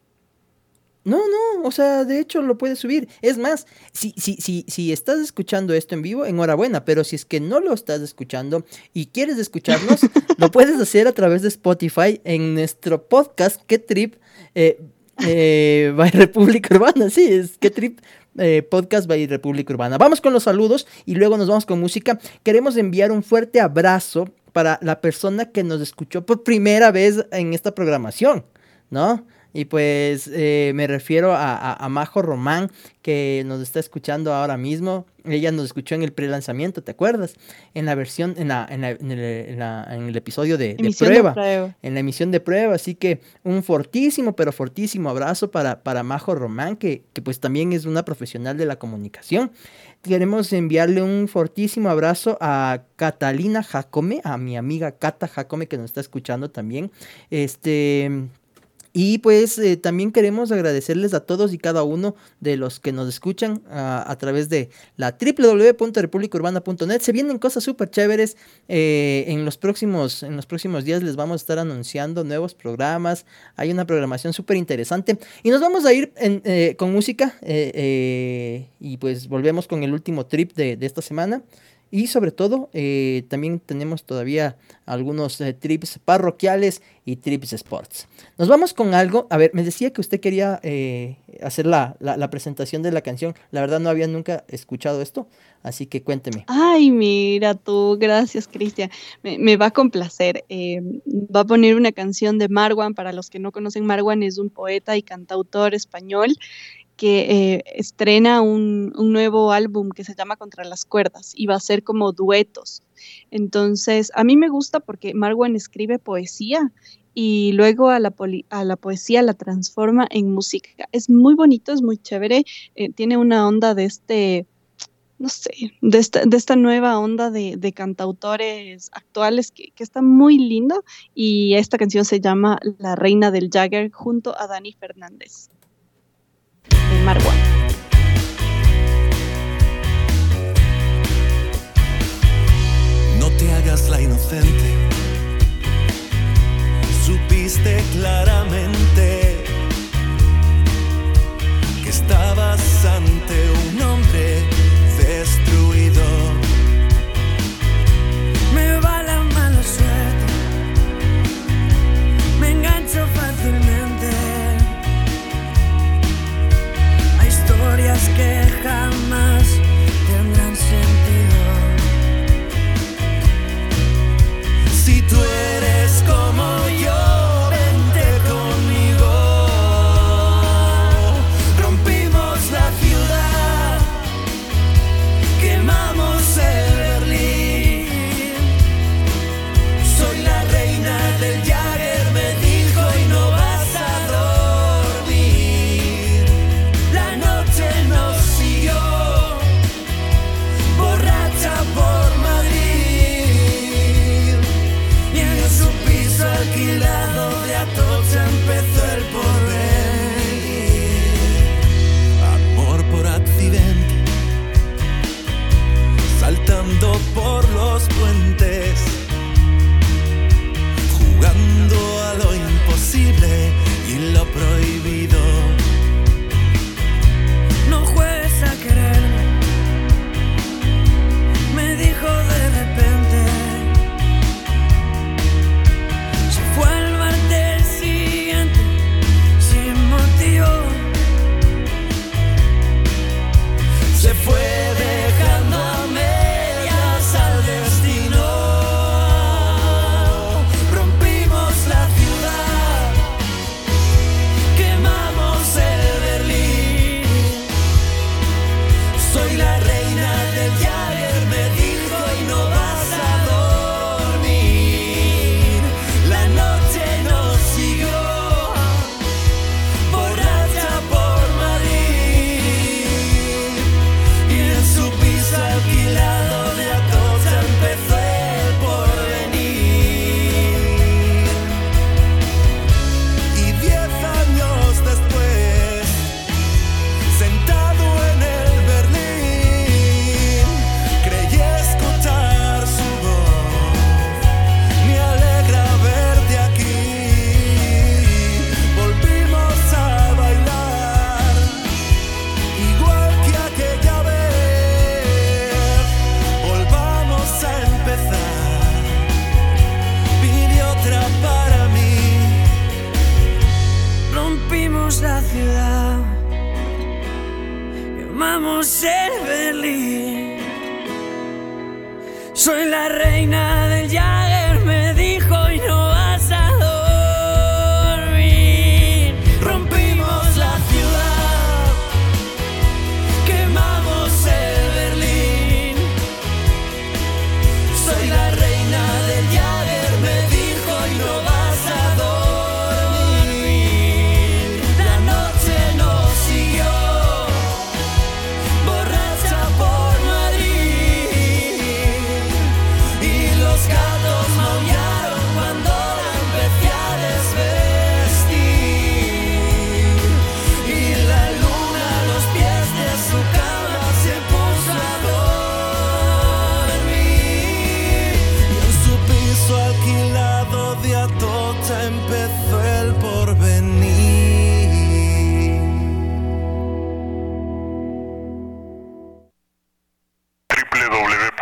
No, no, o sea, de hecho lo puedes subir. Es más, si, si, si, si estás escuchando esto en vivo, enhorabuena, pero si es que no lo estás escuchando y quieres escucharnos, <laughs> lo puedes hacer a través de Spotify en nuestro podcast, ¿Qué Trip? Eh, eh, by <laughs> República Urbana, sí, es ¿Qué Trip? Eh, podcast by República Urbana. Vamos con los saludos y luego nos vamos con música. Queremos enviar un fuerte abrazo para la persona que nos escuchó por primera vez en esta programación, ¿no? Y pues eh, me refiero a, Majo Román, que nos está escuchando ahora mismo. Ella nos escuchó en el pre-lanzamiento, ¿te acuerdas? En la versión, en, la, en, el, episodio de, prueba, En la emisión de prueba. Así que un fortísimo, pero fortísimo abrazo para, para Majo Román, que, que pues también es una profesional de la comunicación. Queremos enviarle un fortísimo abrazo a Catalina Jacome, a mi amiga Cata Jacome, que nos está escuchando también. Este y pues eh, también queremos agradecerles a todos y cada uno de los que nos escuchan a, través de la www.republicaurbana.net. Se vienen cosas súper chéveres. Eh, en, los próximos, en los próximos días les vamos a estar anunciando nuevos programas. Hay una programación súper interesante. Y nos vamos a ir eh, con música. y pues volvemos con el último trip de esta semana. Y sobre todo, eh, también tenemos todavía algunos eh, trips parroquiales y trips sports. Nos vamos con algo. A ver, me decía que usted quería eh, hacer la, presentación de la canción. La verdad no había nunca escuchado esto, así que cuénteme. Ay, mira tú, gracias Cristian. Me, me, va a complacer. va a poner una canción de Marwan. Para los que no conocen, Marwan es un poeta y cantautor español que eh, estrena un, nuevo álbum que se llama Contra las Cuerdas y va a ser como duetos. Entonces, a mí me gusta porque Marwan escribe poesía y luego a la, poesía la transforma en música. Es muy bonito, es muy chévere, eh, tiene una onda de este, no sé, de esta, nueva onda de, cantautores actuales que, que, está muy lindo y esta canción se llama La Reina del Jagger junto a Dani Fernández. No te hagas la inocente. Supiste claramente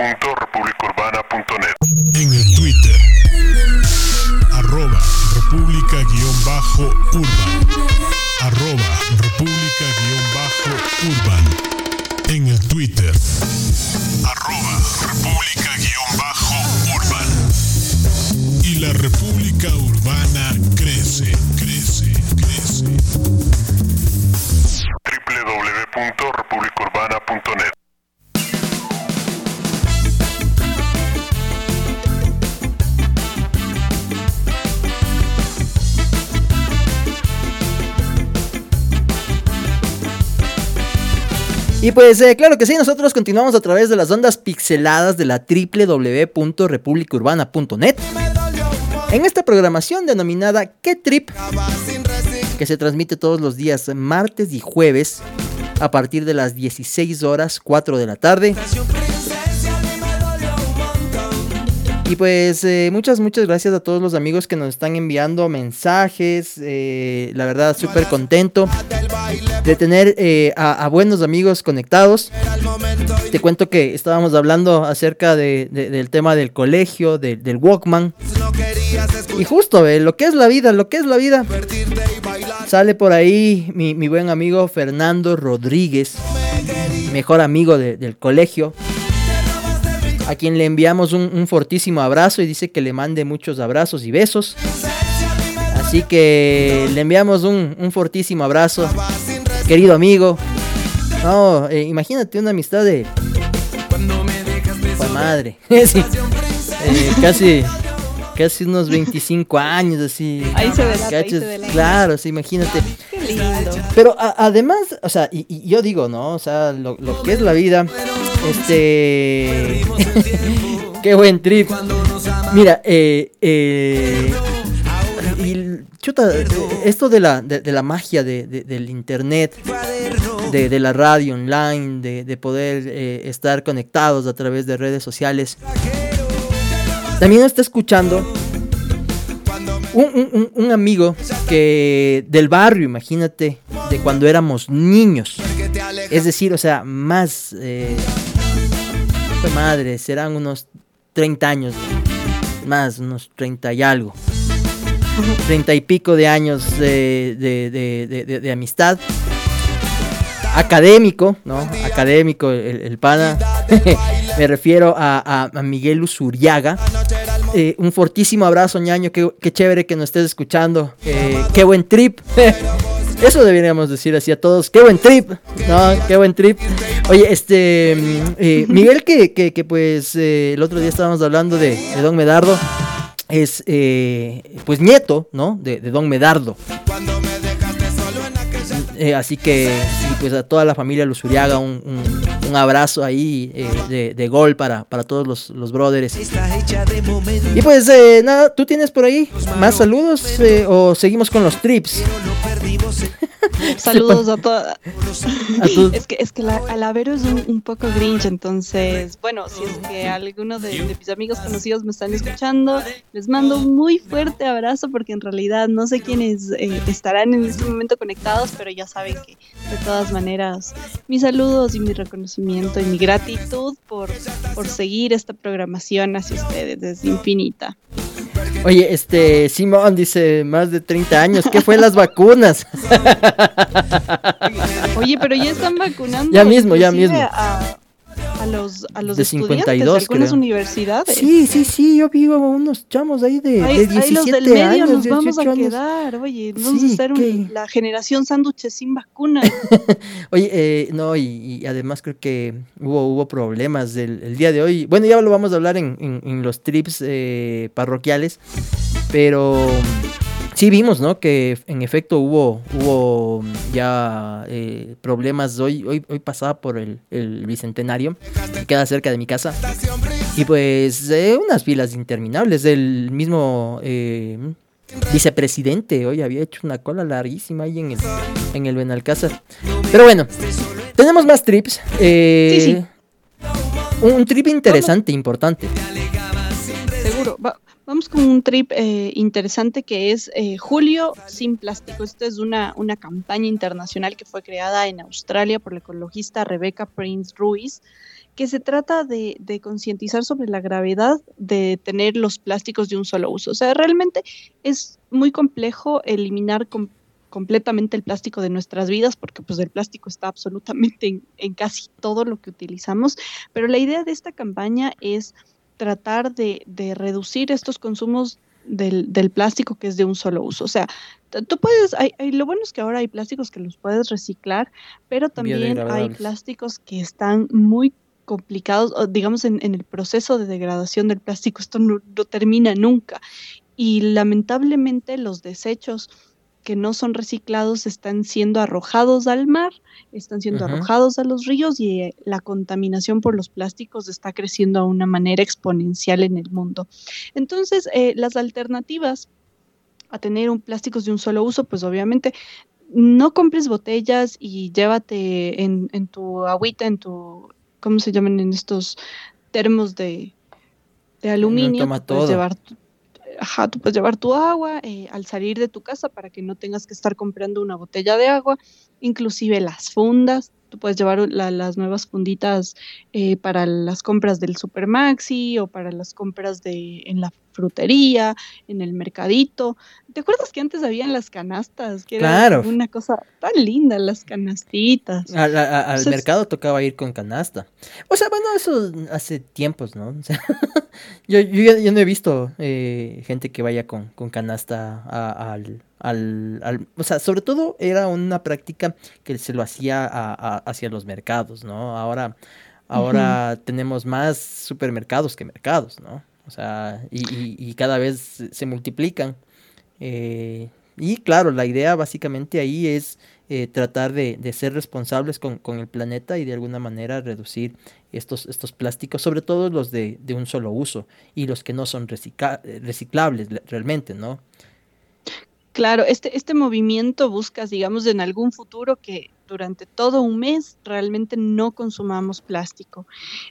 www.republicaurbana.net en el Twitter. Arroba República-Urban. Arroba República-Urban. En el Twitter. Arroba República-Urban. Y la República Urbana crece, crece, crece. www.republicaurbana.net Y pues eh, claro que sí, nosotros continuamos a través de las ondas pixeladas de la www.republicaurbana.net. En esta programación denominada ¿Qué Trip? que se transmite todos los días martes y jueves a partir de las 16 horas 4 de la tarde. Y pues eh, muchas, muchas gracias a todos los amigos que nos están enviando mensajes. eh, la verdad, súper contento de tener eh, a, buenos amigos conectados. Te cuento que estábamos hablando acerca de- de- del tema del colegio, de- del Walkman. Y justo, lo que es la vida, lo que es la vida. Sale por ahí mi, mi buen amigo Fernando Rodríguez, mejor amigo de- del colegio, a quien le enviamos un, un fortísimo abrazo y dice que le mande muchos abrazos y besos. Así que le enviamos un, un fortísimo abrazo, querido amigo. No, eh, imagínate una amistad de... Pues madre. <laughs> Sí. Eh, casi, casi unos 25 años, así. <laughs> Ahí se delata. Claro, sí, imagínate. Qué lindo. Pero a- además, o sea, y, y yo digo, ¿no? O sea, lo, lo que es la vida, este... <laughs> Qué buen trip. Mira, eh, eh, y, chuta, esto de la, de, de la magia de- de- del internet, de, de la radio online, de, de poder eh, estar conectados a través de redes sociales. También está escuchando un, un- amigo que del barrio, imagínate, de cuando éramos niños. Es decir, o sea, más... Eh, madre, serán unos 30 años, más, unos 30 y algo. 30 y pico de años de- de- de- de amistad. Académico, ¿no? Académico, el, el pana. <laughs> Me refiero a, a- Miguel Usuriaga. Eh, un fortísimo abrazo, ñaño. Qué, qué chévere que nos estés escuchando. Eh, qué buen trip. <laughs> Eso deberíamos decir así a todos. Qué buen trip. Qué buen trip. Oye, este. mm, eh, Miguel, que, que, pues el otro día estábamos hablando de, Don Medardo. Es eh, pues nieto, ¿no? De, de Don Medardo. Así que, pues a toda la familia Luzuriaga, un, un- abrazo ahí eh, de, de gol para, para todos los, los brothers. Y pues eh, nada, ¿tú tienes por ahí más saludos eh, o seguimos con los trips? <laughs> Saludos a todas. <laughs> <laughs> Es que, es que la, Alavero es un, un poco grinch, entonces, bueno, si es que alguno de, de mis amigos conocidos me están escuchando, les mando un muy fuerte abrazo porque en realidad no sé quiénes eh, estarán en este momento conectados, pero ya saben que de todas maneras mis saludos y mi reconocimiento y mi gratitud por, por seguir esta programación hacia ustedes es infinita. Oye, este, Simón dice, más de 30 años, ¿qué fue las vacunas? <laughs> Oye, pero ya están vacunando. Ya mismo, ya mismo. A, a los, a los De estudiantes 52, de algunas creo. universidades. Sí, sí, sí, yo vi unos chamos ahí de, Ahí, de ahí los 17 del medio años, nos vamos 18 a años. quedar, oye, vamos Sí, a un- ¿qué? la generación sándwiches sin vacuna. <laughs> Oye, eh, no, y, y además creo que hubo, hubo problemas el, el día de hoy. Bueno, ya lo vamos a hablar en, en- en los trips eh, parroquiales, pero sí vimos, ¿no? Que en efecto hubo, hubo ya eh, problemas. Hoy, hoy, hoy pasaba por el, el bicentenario, que queda cerca de mi casa. Y pues eh, unas filas interminables. El mismo eh, vicepresidente hoy había hecho una cola larguísima ahí en el, en el Benalcázar. Pero bueno, tenemos más trips. eh, Sí, sí. Un, un trip interesante, importante. Vamos con un trip eh, interesante que es eh, Julio sin plástico. Esta es una, una campaña internacional que fue creada en Australia por la ecologista Rebecca Prince Ruiz, que se trata de, de concientizar sobre la gravedad de tener los plásticos de un solo uso. O sea, realmente es muy complejo eliminar com- completamente el plástico de nuestras vidas, porque pues el plástico está absolutamente en, en casi todo lo que utilizamos, pero la idea de esta campaña es tratar de, de reducir estos consumos del, del plástico que es de un solo uso. O sea, tú puedes, hay, hay- lo bueno es que ahora hay plásticos que los puedes reciclar, pero también hay plásticos que están muy complicados, digamos, en, en el proceso de degradación del plástico, esto no, no termina nunca. Y lamentablemente los desechos que no son reciclados están siendo arrojados al mar, están siendo arrojados a los ríos y eh, la contaminación por los plásticos está creciendo a una manera exponencial en el mundo. Entonces, eh, las alternativas a tener un plásticos de un solo uso, pues obviamente no compres botellas y llévate en, en tu agüita, en tu, ¿cómo se llaman en estos termos de, de aluminio? toma todo. llevar tu- Ajá, tú puedes llevar tu agua eh, al salir de tu casa para que no tengas que estar comprando una botella de agua, inclusive las fundas, tú puedes llevar la- las nuevas funditas eh, para las compras del Supermaxi o para las compras de en la frutería, en el mercadito. ¿Te acuerdas que antes habían las canastas? Que era Claro. una cosa tan linda, las canastitas. Al, a- a- al Entonces- mercado tocaba ir con canasta. O sea, bueno, eso hace tiempos, ¿no? <laughs> O sea, yo, yo, ya- yo no he visto eh, gente que vaya con, con canasta a- al, al, al- O sea, sobre todo era una práctica que se lo hacía a- a- hacia los mercados, ¿no? Ahora, ahora tenemos más supermercados que mercados, ¿no? O sea, y, y- y cada vez se multiplican. Eh, y claro, la idea básicamente ahí es eh, tratar de, de ser responsables con, con el planeta y de alguna manera reducir estos, estos plásticos, sobre todo los de, de un solo uso y los que no son recicla- eh, reciclables le- realmente, ¿no? Claro, este, este movimiento busca, digamos, en algún futuro que durante todo un mes realmente no consumamos plástico.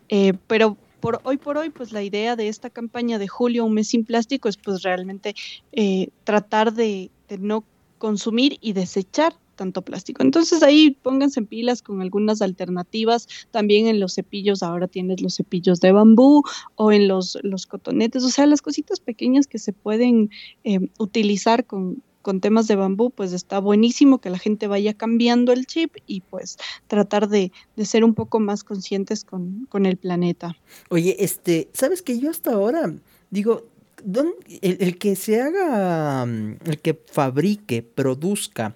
Eh, pero por hoy por hoy, pues la idea de esta campaña de julio, un mes sin plástico, es pues realmente eh, tratar de, de no consumir y desechar tanto plástico. Entonces ahí pónganse en pilas con algunas alternativas. También en los cepillos, ahora tienes los cepillos de bambú o en los, los cotonetes, o sea, las cositas pequeñas que se pueden eh, utilizar con, con temas de bambú, pues está buenísimo que la gente vaya cambiando el chip y pues tratar de, de ser un poco más conscientes con, con el planeta. Oye, este, ¿sabes que yo hasta ahora digo, ¿dónde- el, el que se haga, mm, el que fabrique, produzca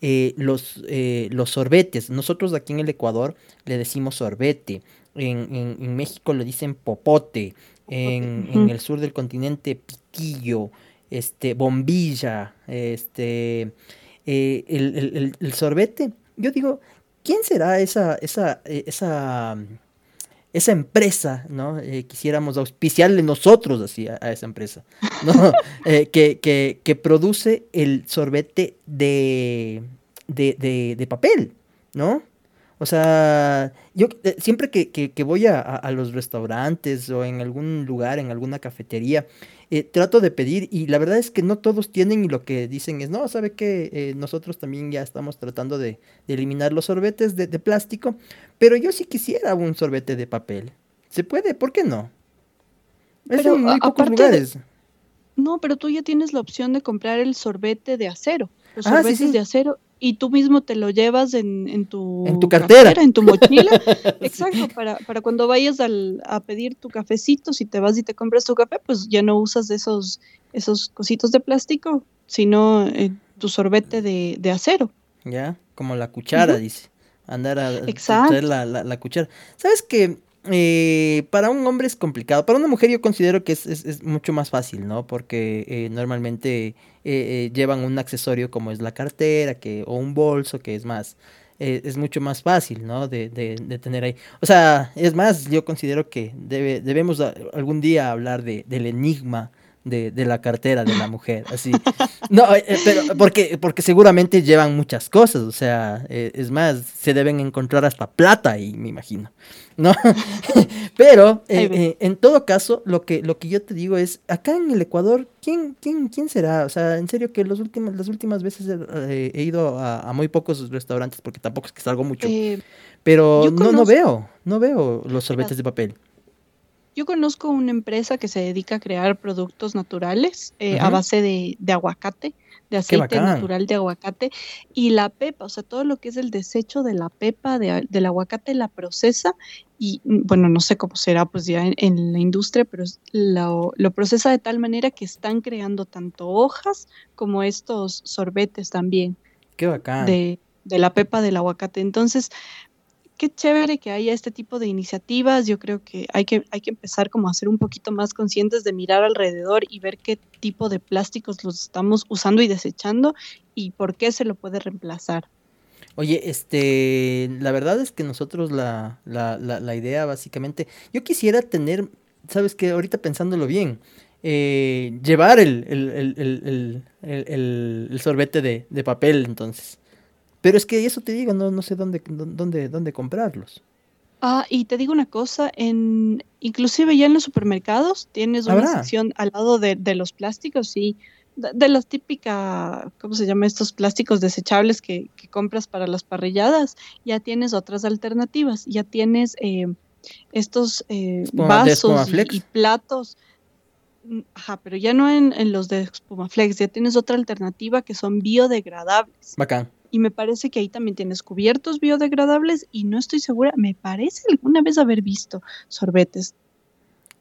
eh, los, eh, los sorbetes, nosotros aquí en el Ecuador le decimos sorbete, en, en- en México le dicen popote, en, en el sur del continente piquillo, este, bombilla, este, eh, el, sorbete. Yo digo, ¿quién será esa, esa, eh, esa, esa empresa, ¿no? Eh, quisiéramos auspiciarle nosotros así a, esa empresa, <laughs> que, que, produce el sorbete de, de, de, papel, ¿no? O sea, yo siempre que, que- que voy a- a los restaurantes o en algún lugar, en alguna cafetería, eh, trato de pedir y la verdad es que no todos tienen y lo que dicen es, no, ¿sabe qué? Eh, nosotros también ya estamos tratando de, de eliminar los sorbetes de, de plástico, pero yo sí quisiera un sorbete de papel. ¿Se puede? ¿Por qué no? Es Pero, en muy pocos de- lugares. No, pero tú ya tienes la opción de comprar el sorbete de acero. Los Ah, sí, sorbetes sí. de acero y tú mismo te lo llevas en, en tu, En tu cartera. en tu mochila. <laughs> <laughs> Exacto, para, para cuando vayas al- a pedir tu cafecito, si te vas y te compras tu café, pues ya no usas esos, esos cositos de plástico, sino eh, tu sorbete de, de acero. ¿Ya? Como la cuchara, dice. Andar a Exacto. la, la- la cuchara. ¿Sabes que para un hombre es complicado? Para una mujer yo considero que es, es- mucho más fácil, ¿no? Porque eh, normalmente eh, eh, llevan un accesorio como es la cartera que, o un bolso que es más... eh, es mucho más fácil, ¿no? De, de- de tener ahí. O sea, es más, yo considero que debe, debemos a- algún día hablar de, del enigma de, de la cartera de la mujer, así. No, eh, eh, pero porque, porque seguramente llevan muchas cosas, o sea, eh, es más, se deben encontrar hasta plata ahí, me imagino, ¿no? <laughs> pero, eh, en todo caso, lo que, lo que yo te digo es, acá en el Ecuador, ¿quién, quién, quién será? O sea, en serio que los últimos, las últimas veces he ido a, a muy pocos restaurantes, porque tampoco es que salgo mucho, pero no, no veo, no veo los sorbetes de papel. Yo conozco una empresa que se dedica a crear productos naturales eh, a base de, de aguacate, de aceite natural de aguacate y la pepa, o sea, todo lo que es el desecho de la pepa de del aguacate la procesa y mm, bueno, no sé cómo será pues ya en, en la industria, pero lo procesa de tal manera que están creando tanto hojas como estos sorbetes también Qué bacán. de, de la pepa del aguacate. Entonces, qué chévere que haya este tipo de iniciativas. Yo creo que hay que, hay que empezar como a ser un poquito más conscientes de mirar alrededor y ver qué tipo de plásticos los estamos usando y desechando y por qué se lo puede reemplazar. Oye, este, la verdad es que nosotros la, la, la, la idea básicamente, yo quisiera tener, sabes que ahorita pensándolo bien, eh, llevar el, el, el, el, sorbete de, de papel entonces. Pero es que eso te digo, no, no sé dónde, dó- dónde, dónde comprarlos. Ah, y te digo una cosa, en, inclusive ya en los supermercados tienes una ¿Habrá? sección al lado de, de los plásticos, sí, de, de las típicas, ¿cómo se llama? Estos plásticos desechables que, que compras para las parrilladas, ya tienes otras alternativas, ya tienes eh, estos eh, vasos y, y platos. Mm, Ajá, pero ya no en, en los de Espumaflex, ya tienes otra alternativa que son biodegradables. Bacán. Y me parece que ahí también tienes cubiertos biodegradables y no estoy segura, me parece alguna vez haber visto sorbetes.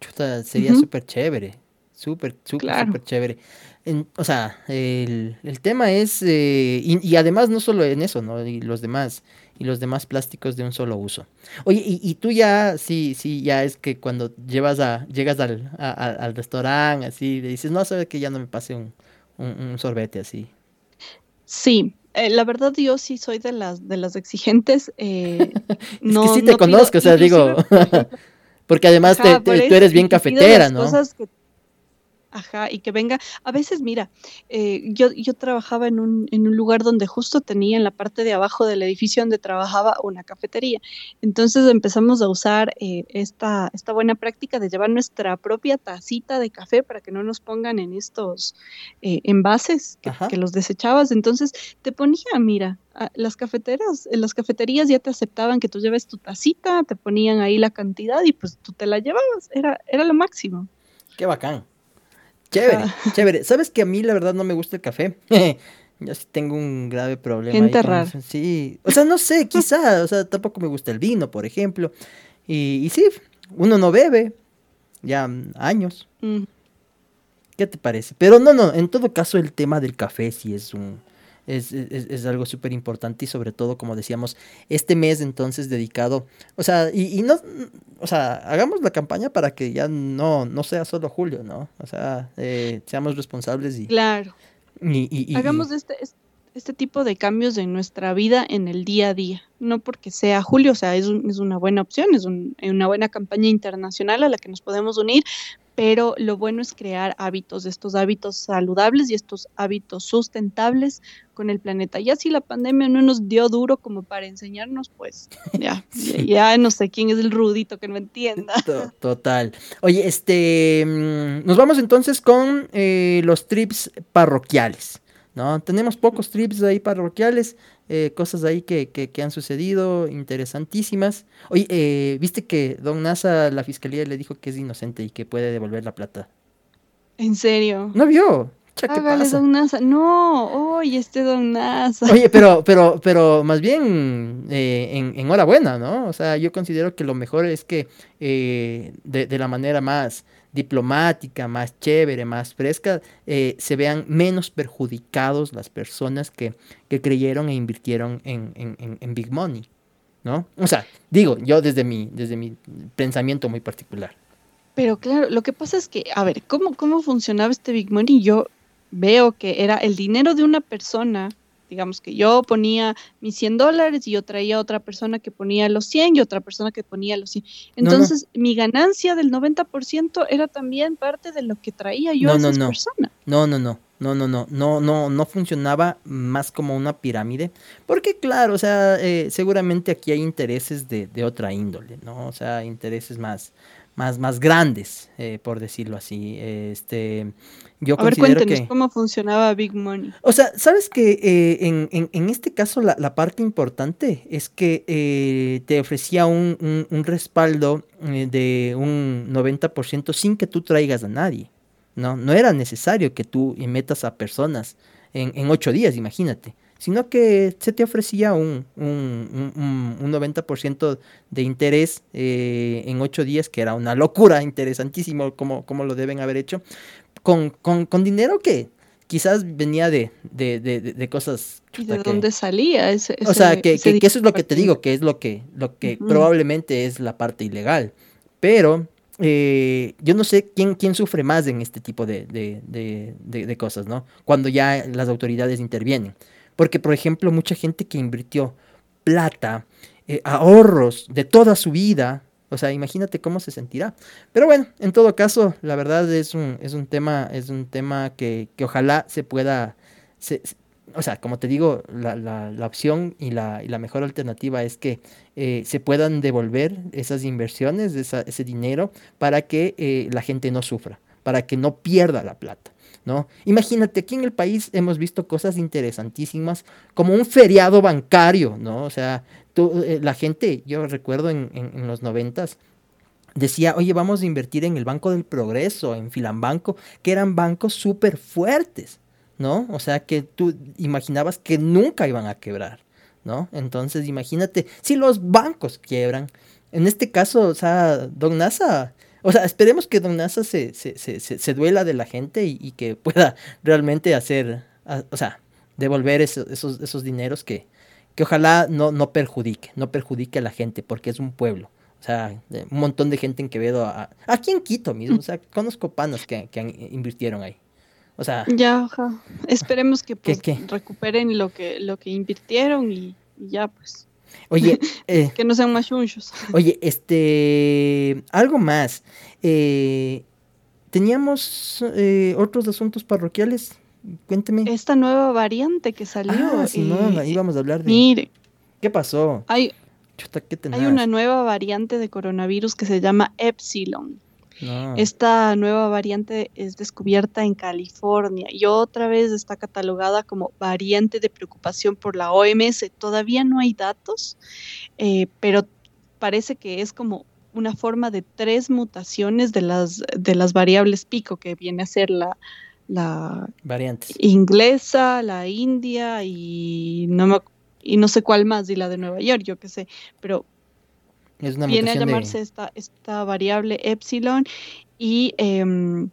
Chuta, sería súper chévere. Súper, súper, Claro. súper chévere. En- o sea, el, el tema es, eh, y, y además no solo en eso, ¿no? Y los demás, y los demás plásticos de un solo uso. Oye, y, y tú ya, sí, sí, ya es que cuando llevas a, llegas al, a- a- al restaurante, así, le dices, no, sabe que ya no me pase un, un, un sorbete así. Sí, eh, la verdad yo sí soy de las de las exigentes. eh, no, <laughs> es que sí te no pido- conozco, o sea, digo, <laughs> porque además te- ajá, te- por tú eres bien cafetera, ¿no? cosas que- Ajá, y que venga. A veces, mira, eh, yo, yo trabajaba en un, en un lugar donde justo tenía en la parte de abajo del edificio donde trabajaba una cafetería. Entonces empezamos a usar eh, esta, esta buena práctica de llevar nuestra propia tacita de café para que no nos pongan en estos eh, envases que, los desechabas. Entonces te ponía, mira, las cafeteras, en las cafeterías ya te aceptaban que tú lleves tu tacita, te ponían ahí la cantidad y pues tú te la llevabas. Era, era lo máximo. Qué bacán. Chévere, Ajá. <laughs> chévere. ¿Sabes que a mí la verdad no me gusta el café? <laughs> Yo sí tengo un grave problema. Gente ahí. Sí. O sea, no sé, quizá. O sea, tampoco me gusta el vino, por ejemplo. Y, y sí, uno no bebe. Ya años. Mm. ¿Qué te parece? Pero no, no, en todo caso el tema del café sí es un... Es, es- es algo súper importante y sobre todo, como decíamos, este mes entonces dedicado, o sea, y, y no, o sea, hagamos la campaña para que ya no, no sea solo julio, ¿no? O sea, eh, seamos responsables y... Claro. y- y- y- Hagamos este, es- este tipo de cambios en nuestra vida en el día a día. No porque sea julio, o sea, es, un- es una buena opción, es un- una buena campaña internacional a la que nos podemos unir, pero lo bueno es crear hábitos, estos hábitos saludables y estos hábitos sustentables con el planeta. Ya si la pandemia no nos dio duro como para enseñarnos, pues <laughs> ya, ya, ya no sé quién es el rudito que no entienda. To- Total. Oye, este, mm, nos vamos entonces con eh, los trips parroquiales, ¿no? Tenemos pocos trips ahí parroquiales, eh, cosas ahí que, que, que han sucedido, interesantísimas. Oye, eh, ¿viste que Don Nasa, la fiscalía le dijo que es inocente y que puede devolver la plata? ¿En serio? ¿No vio? ¿qué Hágale, pasa? don NASA. No, oye, este don NASA. Oye, pero, <laughs> pero, pero más bien eh, en, enhorabuena, ¿no? O sea, yo considero que lo mejor es que eh, de, de la manera más diplomática, más chévere, más fresca, eh, se vean menos perjudicados las personas que, que creyeron e invirtieron en, en- en- Big Money, ¿no? O sea, digo, yo desde mi, desde mi pensamiento muy particular. Pero claro, lo que pasa es que, a ver, ¿cómo, cómo funcionaba este Big Money? Yo veo que era el dinero de una persona, digamos que yo ponía mis 100 dólares y yo traía otra persona que ponía los 100 y otra persona que ponía los 100. Entonces, mi ganancia del 90% era también parte de lo que traía yo a esas personas. No, no, no. No, no, no, no, no, no funcionaba más como una pirámide. Porque claro, o sea, eh, seguramente aquí hay intereses de, de, otra índole, ¿no? O sea, intereses más, más, más grandes, eh, por decirlo así. Este, yo A ver, cuéntenos que, cómo funcionaba Big Money. o sea, sabes que eh, en, en- en este caso la, la parte importante es que eh, te ofrecía un, un- un respaldo eh, de un 90% sin que tú traigas a nadie. No, no era necesario que tú metas a personas en, en ocho días, imagínate. Sino que se te ofrecía un, un, un- un 90% de interés en ocho días, que era una locura, interesantísimo como, como lo deben haber hecho, con, con, con dinero que quizás venía de, de, de, de- cosas... ¿Y de que- dónde salía ese, o sea, que, ese que- que eso es lo que te digo, que es lo que, lo que probablemente es la parte ilegal. Pero eh, yo no sé quién, quién sufre más en este tipo de, de- de- de- de cosas, ¿no? Cuando ya las autoridades intervienen. Porque, por ejemplo, mucha gente que invirtió plata, eh, ahorros de toda su vida, o sea, imagínate cómo se sentirá. Pero bueno, en todo caso, la verdad es un, es un tema, es un tema que, que ojalá se pueda, o sea, como te digo, la, la- opción y la, y la mejor alternativa es que eh, se puedan devolver esas inversiones, ese dinero, para que eh, la gente no sufra, para que no pierda la plata. ¿No? Imagínate, aquí en el país hemos visto cosas interesantísimas, como un feriado bancario, ¿no? O sea, tú, eh, la gente, yo recuerdo en, en- los noventas, decía, oye, vamos a invertir en el Banco del Progreso, en Filambanco, que eran bancos súper fuertes, ¿no? O sea, que tú imaginabas que nunca iban a quebrar, ¿no? Entonces, imagínate, si los bancos quiebran, en este caso, o sea, Don NASA, o sea, esperemos que Don NASA se, se, se, se- duela de la gente y, y que pueda realmente hacer, o sea, devolver eso- esos, esos dineros que, que ojalá no, no perjudique, no perjudique a la gente, porque es un pueblo. O sea, un montón de gente en Quevedo, a- aquí en Quito mismo, o sea, conozco panas que, que han- invirtieron ahí. O sea, Ya, ajá. Esperemos que ¿Qué, pues, qué? recuperen lo que, lo que invirtieron y, y ya, pues. oye, <laughs> eh, Que no sean más chunchos. oye, este, algo más. Eh, teníamos eh, otros asuntos parroquiales. Cuénteme. Esta nueva variante que salió. Ah, Simón, eh, ahí vamos a hablar de. Mire, ¿Qué pasó? hay, Chuta, qué hay una nueva variante de coronavirus que se llama Epsilon. No. Esta nueva variante es descubierta en California y otra vez está catalogada como variante de preocupación por la OMS. Todavía no hay datos, eh, pero parece que es como una forma de tres mutaciones de las, de las variables pico, que viene a ser la, la Variantes. inglesa, la india y no, me y no sé cuál más, y la de Nueva York, yo qué sé, pero Es una viene a de- llamarse esta, esta variable epsilon y em,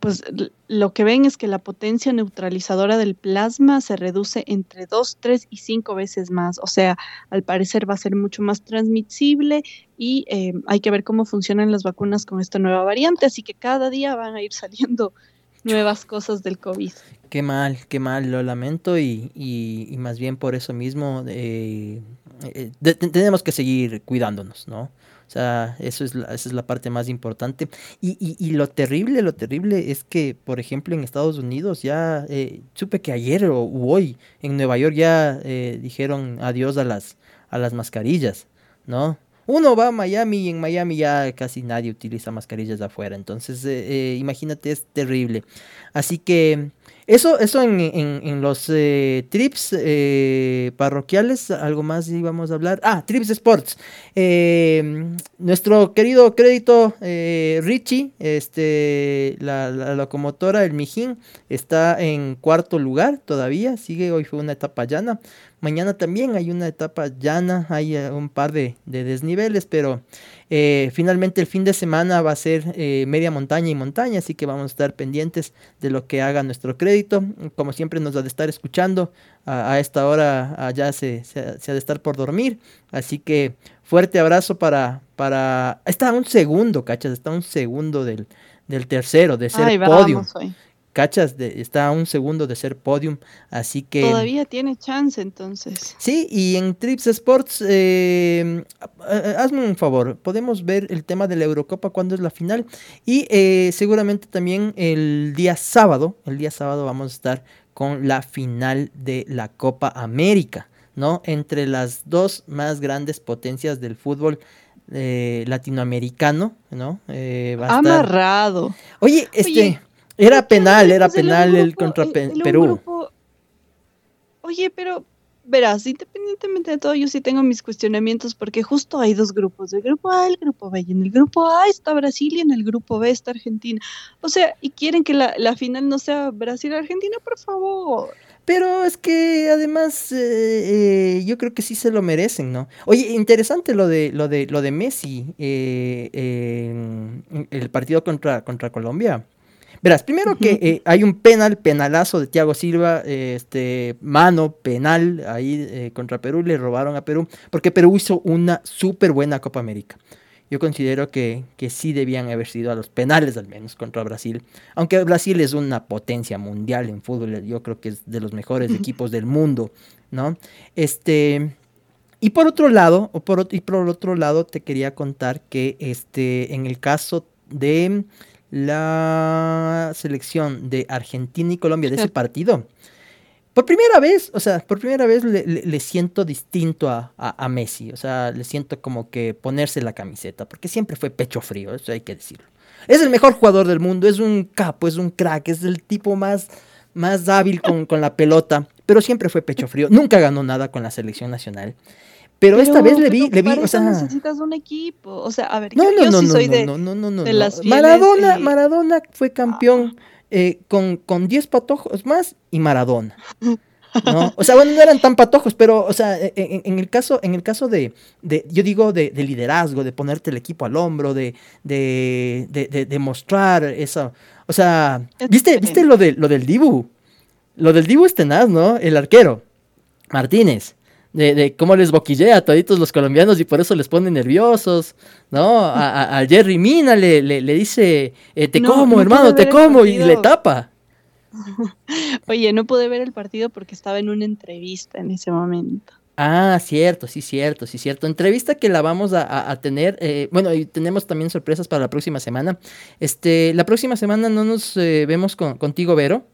pues lo que ven es que la potencia neutralizadora del plasma se reduce entre 2, 3 y 5 veces más. O sea, al parecer va a ser mucho más transmisible y em, hay que ver cómo funcionan las vacunas con esta nueva variante. Así que cada día van a ir saliendo nuevas cosas del COVID. Qué mal, qué mal, lo lamento y, y- y más bien por eso mismo eh, eh, te- tenemos que seguir cuidándonos, ¿no? O sea, eso es la, esa es la parte más importante. Y, y- lo terrible, lo terrible es que, por ejemplo, en Estados Unidos ya eh, supe que ayer o hoy en Nueva York ya eh, dijeron adiós a las, a las mascarillas, ¿no? Uno va a Miami y en Miami ya casi nadie utiliza mascarillas de afuera. Entonces, eh, eh, imagínate, es terrible. Así que, Eso, eso en, en, los eh, trips eh, parroquiales, algo más íbamos a hablar. Ah, Trips Sports. Eh, nuestro querido crédito eh, Richie, este, la, locomotora, el Mijín, está en cuarto lugar todavía. Sigue, hoy fue una etapa llana. Mañana también hay una etapa llana, hay un par de desniveles, pero eh, finalmente el fin de semana va a ser eh, media montaña y montaña, así que vamos a estar pendientes de lo que haga nuestro crédito. Como siempre nos ha de estar escuchando, a, a esta hora allá se, se, se, ha de estar por dormir, así que fuerte abrazo para... para... Está a un segundo, cachas, está a un segundo del, del tercero, de ser Ay, podio. hoy. Cachas, de, está a un segundo de ser podium, así que... Todavía tiene chance entonces. Sí, y en Trips Sports, eh, hazme un favor, podemos ver el tema de la Eurocopa cuando es la final y eh, seguramente también el día sábado, el día sábado vamos a estar con la final de la Copa América, ¿no? Entre las dos más grandes potencias del fútbol eh, latinoamericano, ¿no? Eh, va a Amarrado. Estar... Oye, este... Oye. Era penal, era penal el, grupo, el contra el, Perú. Grupo... Oye, pero verás, independientemente de todo, yo sí tengo mis cuestionamientos porque justo hay dos grupos, el grupo A y el grupo B. Y en el grupo A está Brasil y en el grupo B está Argentina. O sea, y quieren que la, la final no sea Brasil-Argentina, por favor. Pero es que además eh, eh, yo creo que sí se lo merecen, ¿no? Oye, interesante lo de lo de lo de Messi, eh, el partido contra, contra Colombia. Verás, primero que eh, hay un penal, penalazo de Thiago Silva, eh, este, mano, penal ahí eh, contra Perú, le robaron a Perú, porque Perú hizo una súper buena Copa América. Yo considero que, que sí debían haber sido a los penales al menos contra Brasil, aunque Brasil es una potencia mundial en fútbol, yo creo que es de los mejores equipos del mundo, ¿no? Este... Y por otro lado, o por, y por otro lado, te quería contar que este, en el caso de la selección de Argentina y Colombia de ese <laughs> partido. Por primera vez, o sea, por primera vez le, le, le siento distinto a, a, a, Messi. O sea, le siento como que ponerse la camiseta, porque siempre fue pecho frío, eso hay que decirlo. Es el mejor jugador del mundo, es un capo, es un crack, es el tipo más, más hábil con, con la pelota, pero siempre fue pecho frío. Nunca ganó nada con la selección nacional. Pero, pero, esta vez le vi, le vi, o sea, necesitas un equipo, o sea, a ver, no, yo, no, yo no, sí no, soy no, de, no, no, no, no, de las Maradona, eh, Maradona fue campeón ah. eh, con, con 10 patojos más y Maradona. ¿no? O sea, bueno, no eran tan patojos, pero, o sea, en, en el caso, en el caso de, de yo digo, de, de, liderazgo, de ponerte el equipo al hombro, de, de, de, de mostrar eso. O sea, ¿viste, ¿viste lo, de, lo del Dibu? Lo del Dibu es tenaz, ¿no? El arquero, Martínez de, de, cómo les boquillea a toditos los colombianos y por eso les pone nerviosos, ¿no? A, a, a Jerry Mina le, le, le dice, eh, te no, como, no hermano, te como, y le tapa. <laughs> Oye, no pude ver el partido porque estaba en una entrevista en ese momento. Ah, cierto, sí, cierto, sí, cierto. Entrevista que la vamos a, a, a tener. Eh, bueno, y tenemos también sorpresas para la próxima semana. Este, la próxima semana no nos eh, vemos con, contigo, Vero.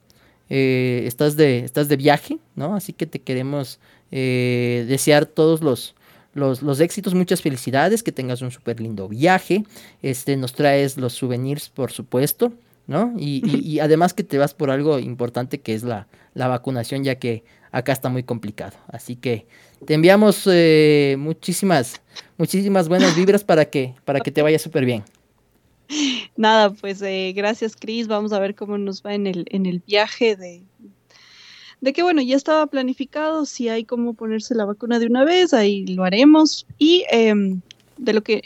Eh, estás, de, estás de viaje, ¿no? Así que te queremos eh, desear todos los, los, los, éxitos, muchas felicidades, que tengas un súper lindo viaje, este, nos traes los souvenirs, por supuesto, ¿no? Y, y, y, además que te vas por algo importante que es la, la, vacunación, ya que acá está muy complicado. Así que te enviamos eh, muchísimas, muchísimas buenas vibras para que, para que te vaya súper bien. Nada, pues eh, gracias Cris, vamos a ver cómo nos va en el, en el viaje de, de que bueno, ya estaba planificado, si hay cómo ponerse la vacuna de una vez, ahí lo haremos. Y eh, de lo que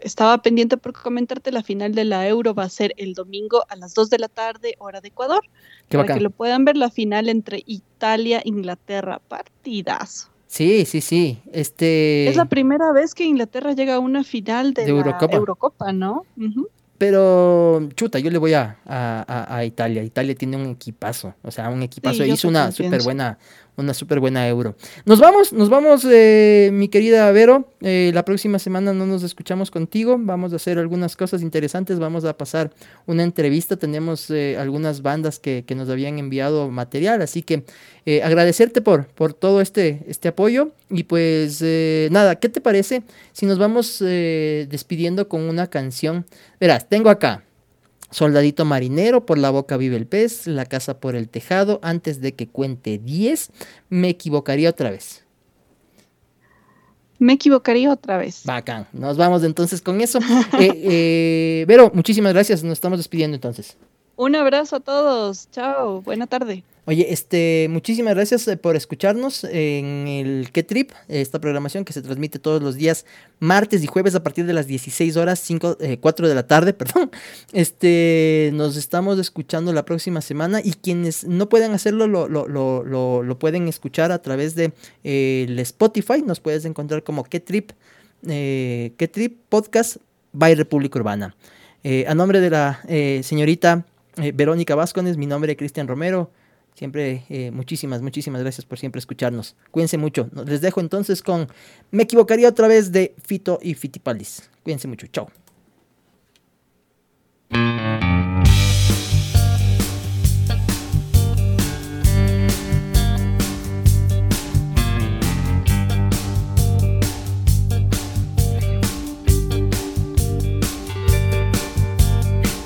estaba pendiente por comentarte, la final de la Euro va a ser el domingo a las 2 de la tarde, hora de Ecuador. Qué para bacán. que lo puedan ver, la final entre Italia e Inglaterra, partidazo. Sí, sí, sí. Este... Es la primera vez que Inglaterra llega a una final de, de la Eurocopa. Eurocopa, ¿no? Uh -huh. Pero, chuta, yo le voy a, a, a, Italia. Italia tiene un equipazo, o sea, un equipazo. Sí, Hizo una súper buena, una súper buena euro. Nos vamos, nos vamos, eh, mi querida Vero. Eh, la próxima semana no nos escuchamos contigo. Vamos a hacer algunas cosas interesantes. Vamos a pasar una entrevista. Tenemos eh, algunas bandas que, que, nos habían enviado material. Así que eh, agradecerte por, por todo este, este apoyo. Y pues eh, nada, ¿qué te parece si nos vamos despidiendo con una canción? Verás, tengo acá Soldadito marinero, por la boca vive el pez, la casa por el tejado, antes de que cuente 10, me equivocaría otra vez. Me equivocaría otra vez. Bacán, nos vamos entonces con eso. <laughs> Eh, eh, Vero, muchísimas gracias, nos estamos despidiendo entonces. Un abrazo a todos, chao, buena tarde. Oye, este, muchísimas gracias eh, por escucharnos en el Que Trip, esta programación que se transmite todos los días, martes y jueves a partir de las 16 horas, 5, 4 de la tarde, <laughs> perdón. Este, nos estamos escuchando la próxima semana y quienes no puedan hacerlo lo, lo, lo, lo pueden escuchar a través de eh, el Spotify, nos puedes encontrar como Que Trip, eh, Que Trip Podcast by República Urbana. Eh, a nombre de la eh, señorita eh, Verónica Vázquez, mi nombre es Cristian Romero. Siempre eh, muchísimas, muchísimas gracias por siempre escucharnos. Cuídense mucho. Les dejo entonces con Me equivocaría otra vez de Fito y Fitipalis. Cuídense mucho. Chao.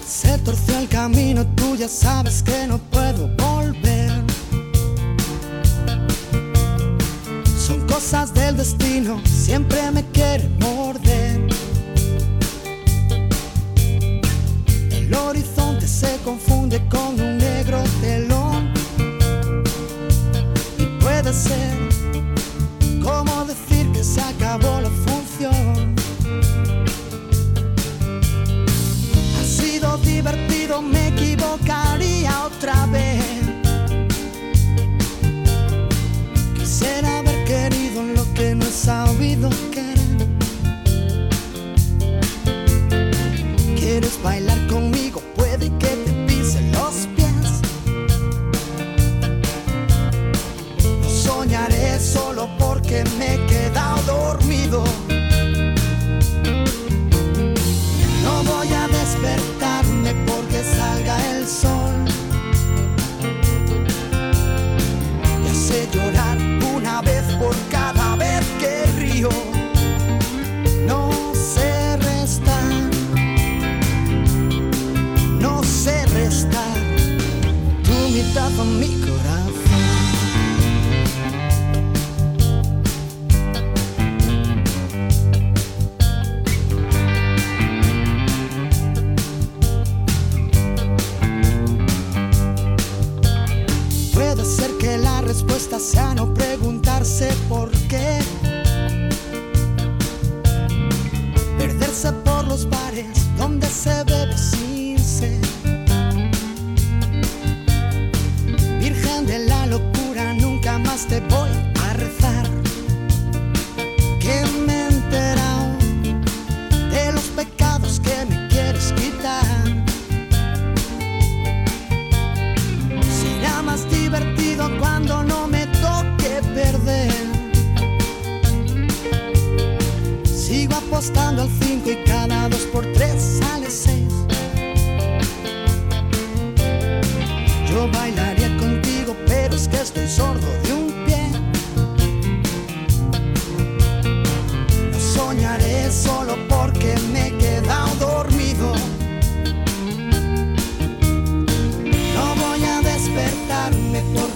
Se torció el camino, tú ya sabes que no puedo volver. Cosas del destino, siempre me quiere morder.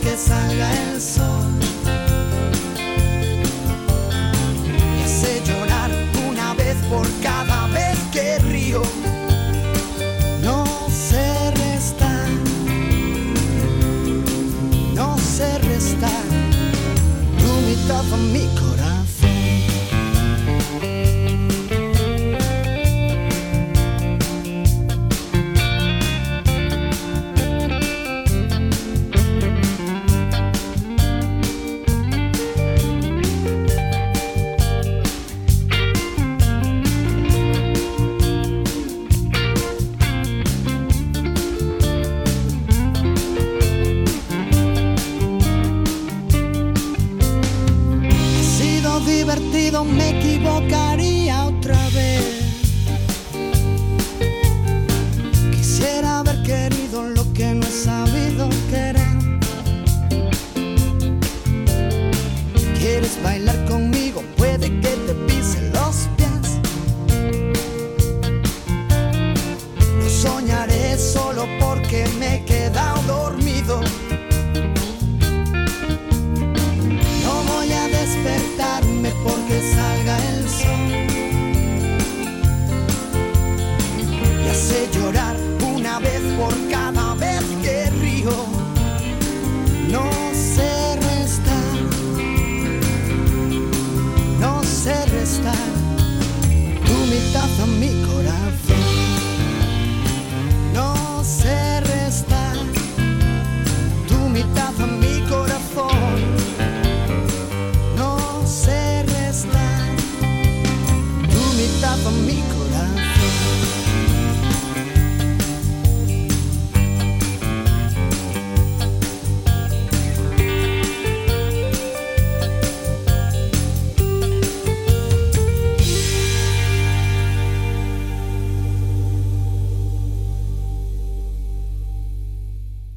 Porque salga el sol.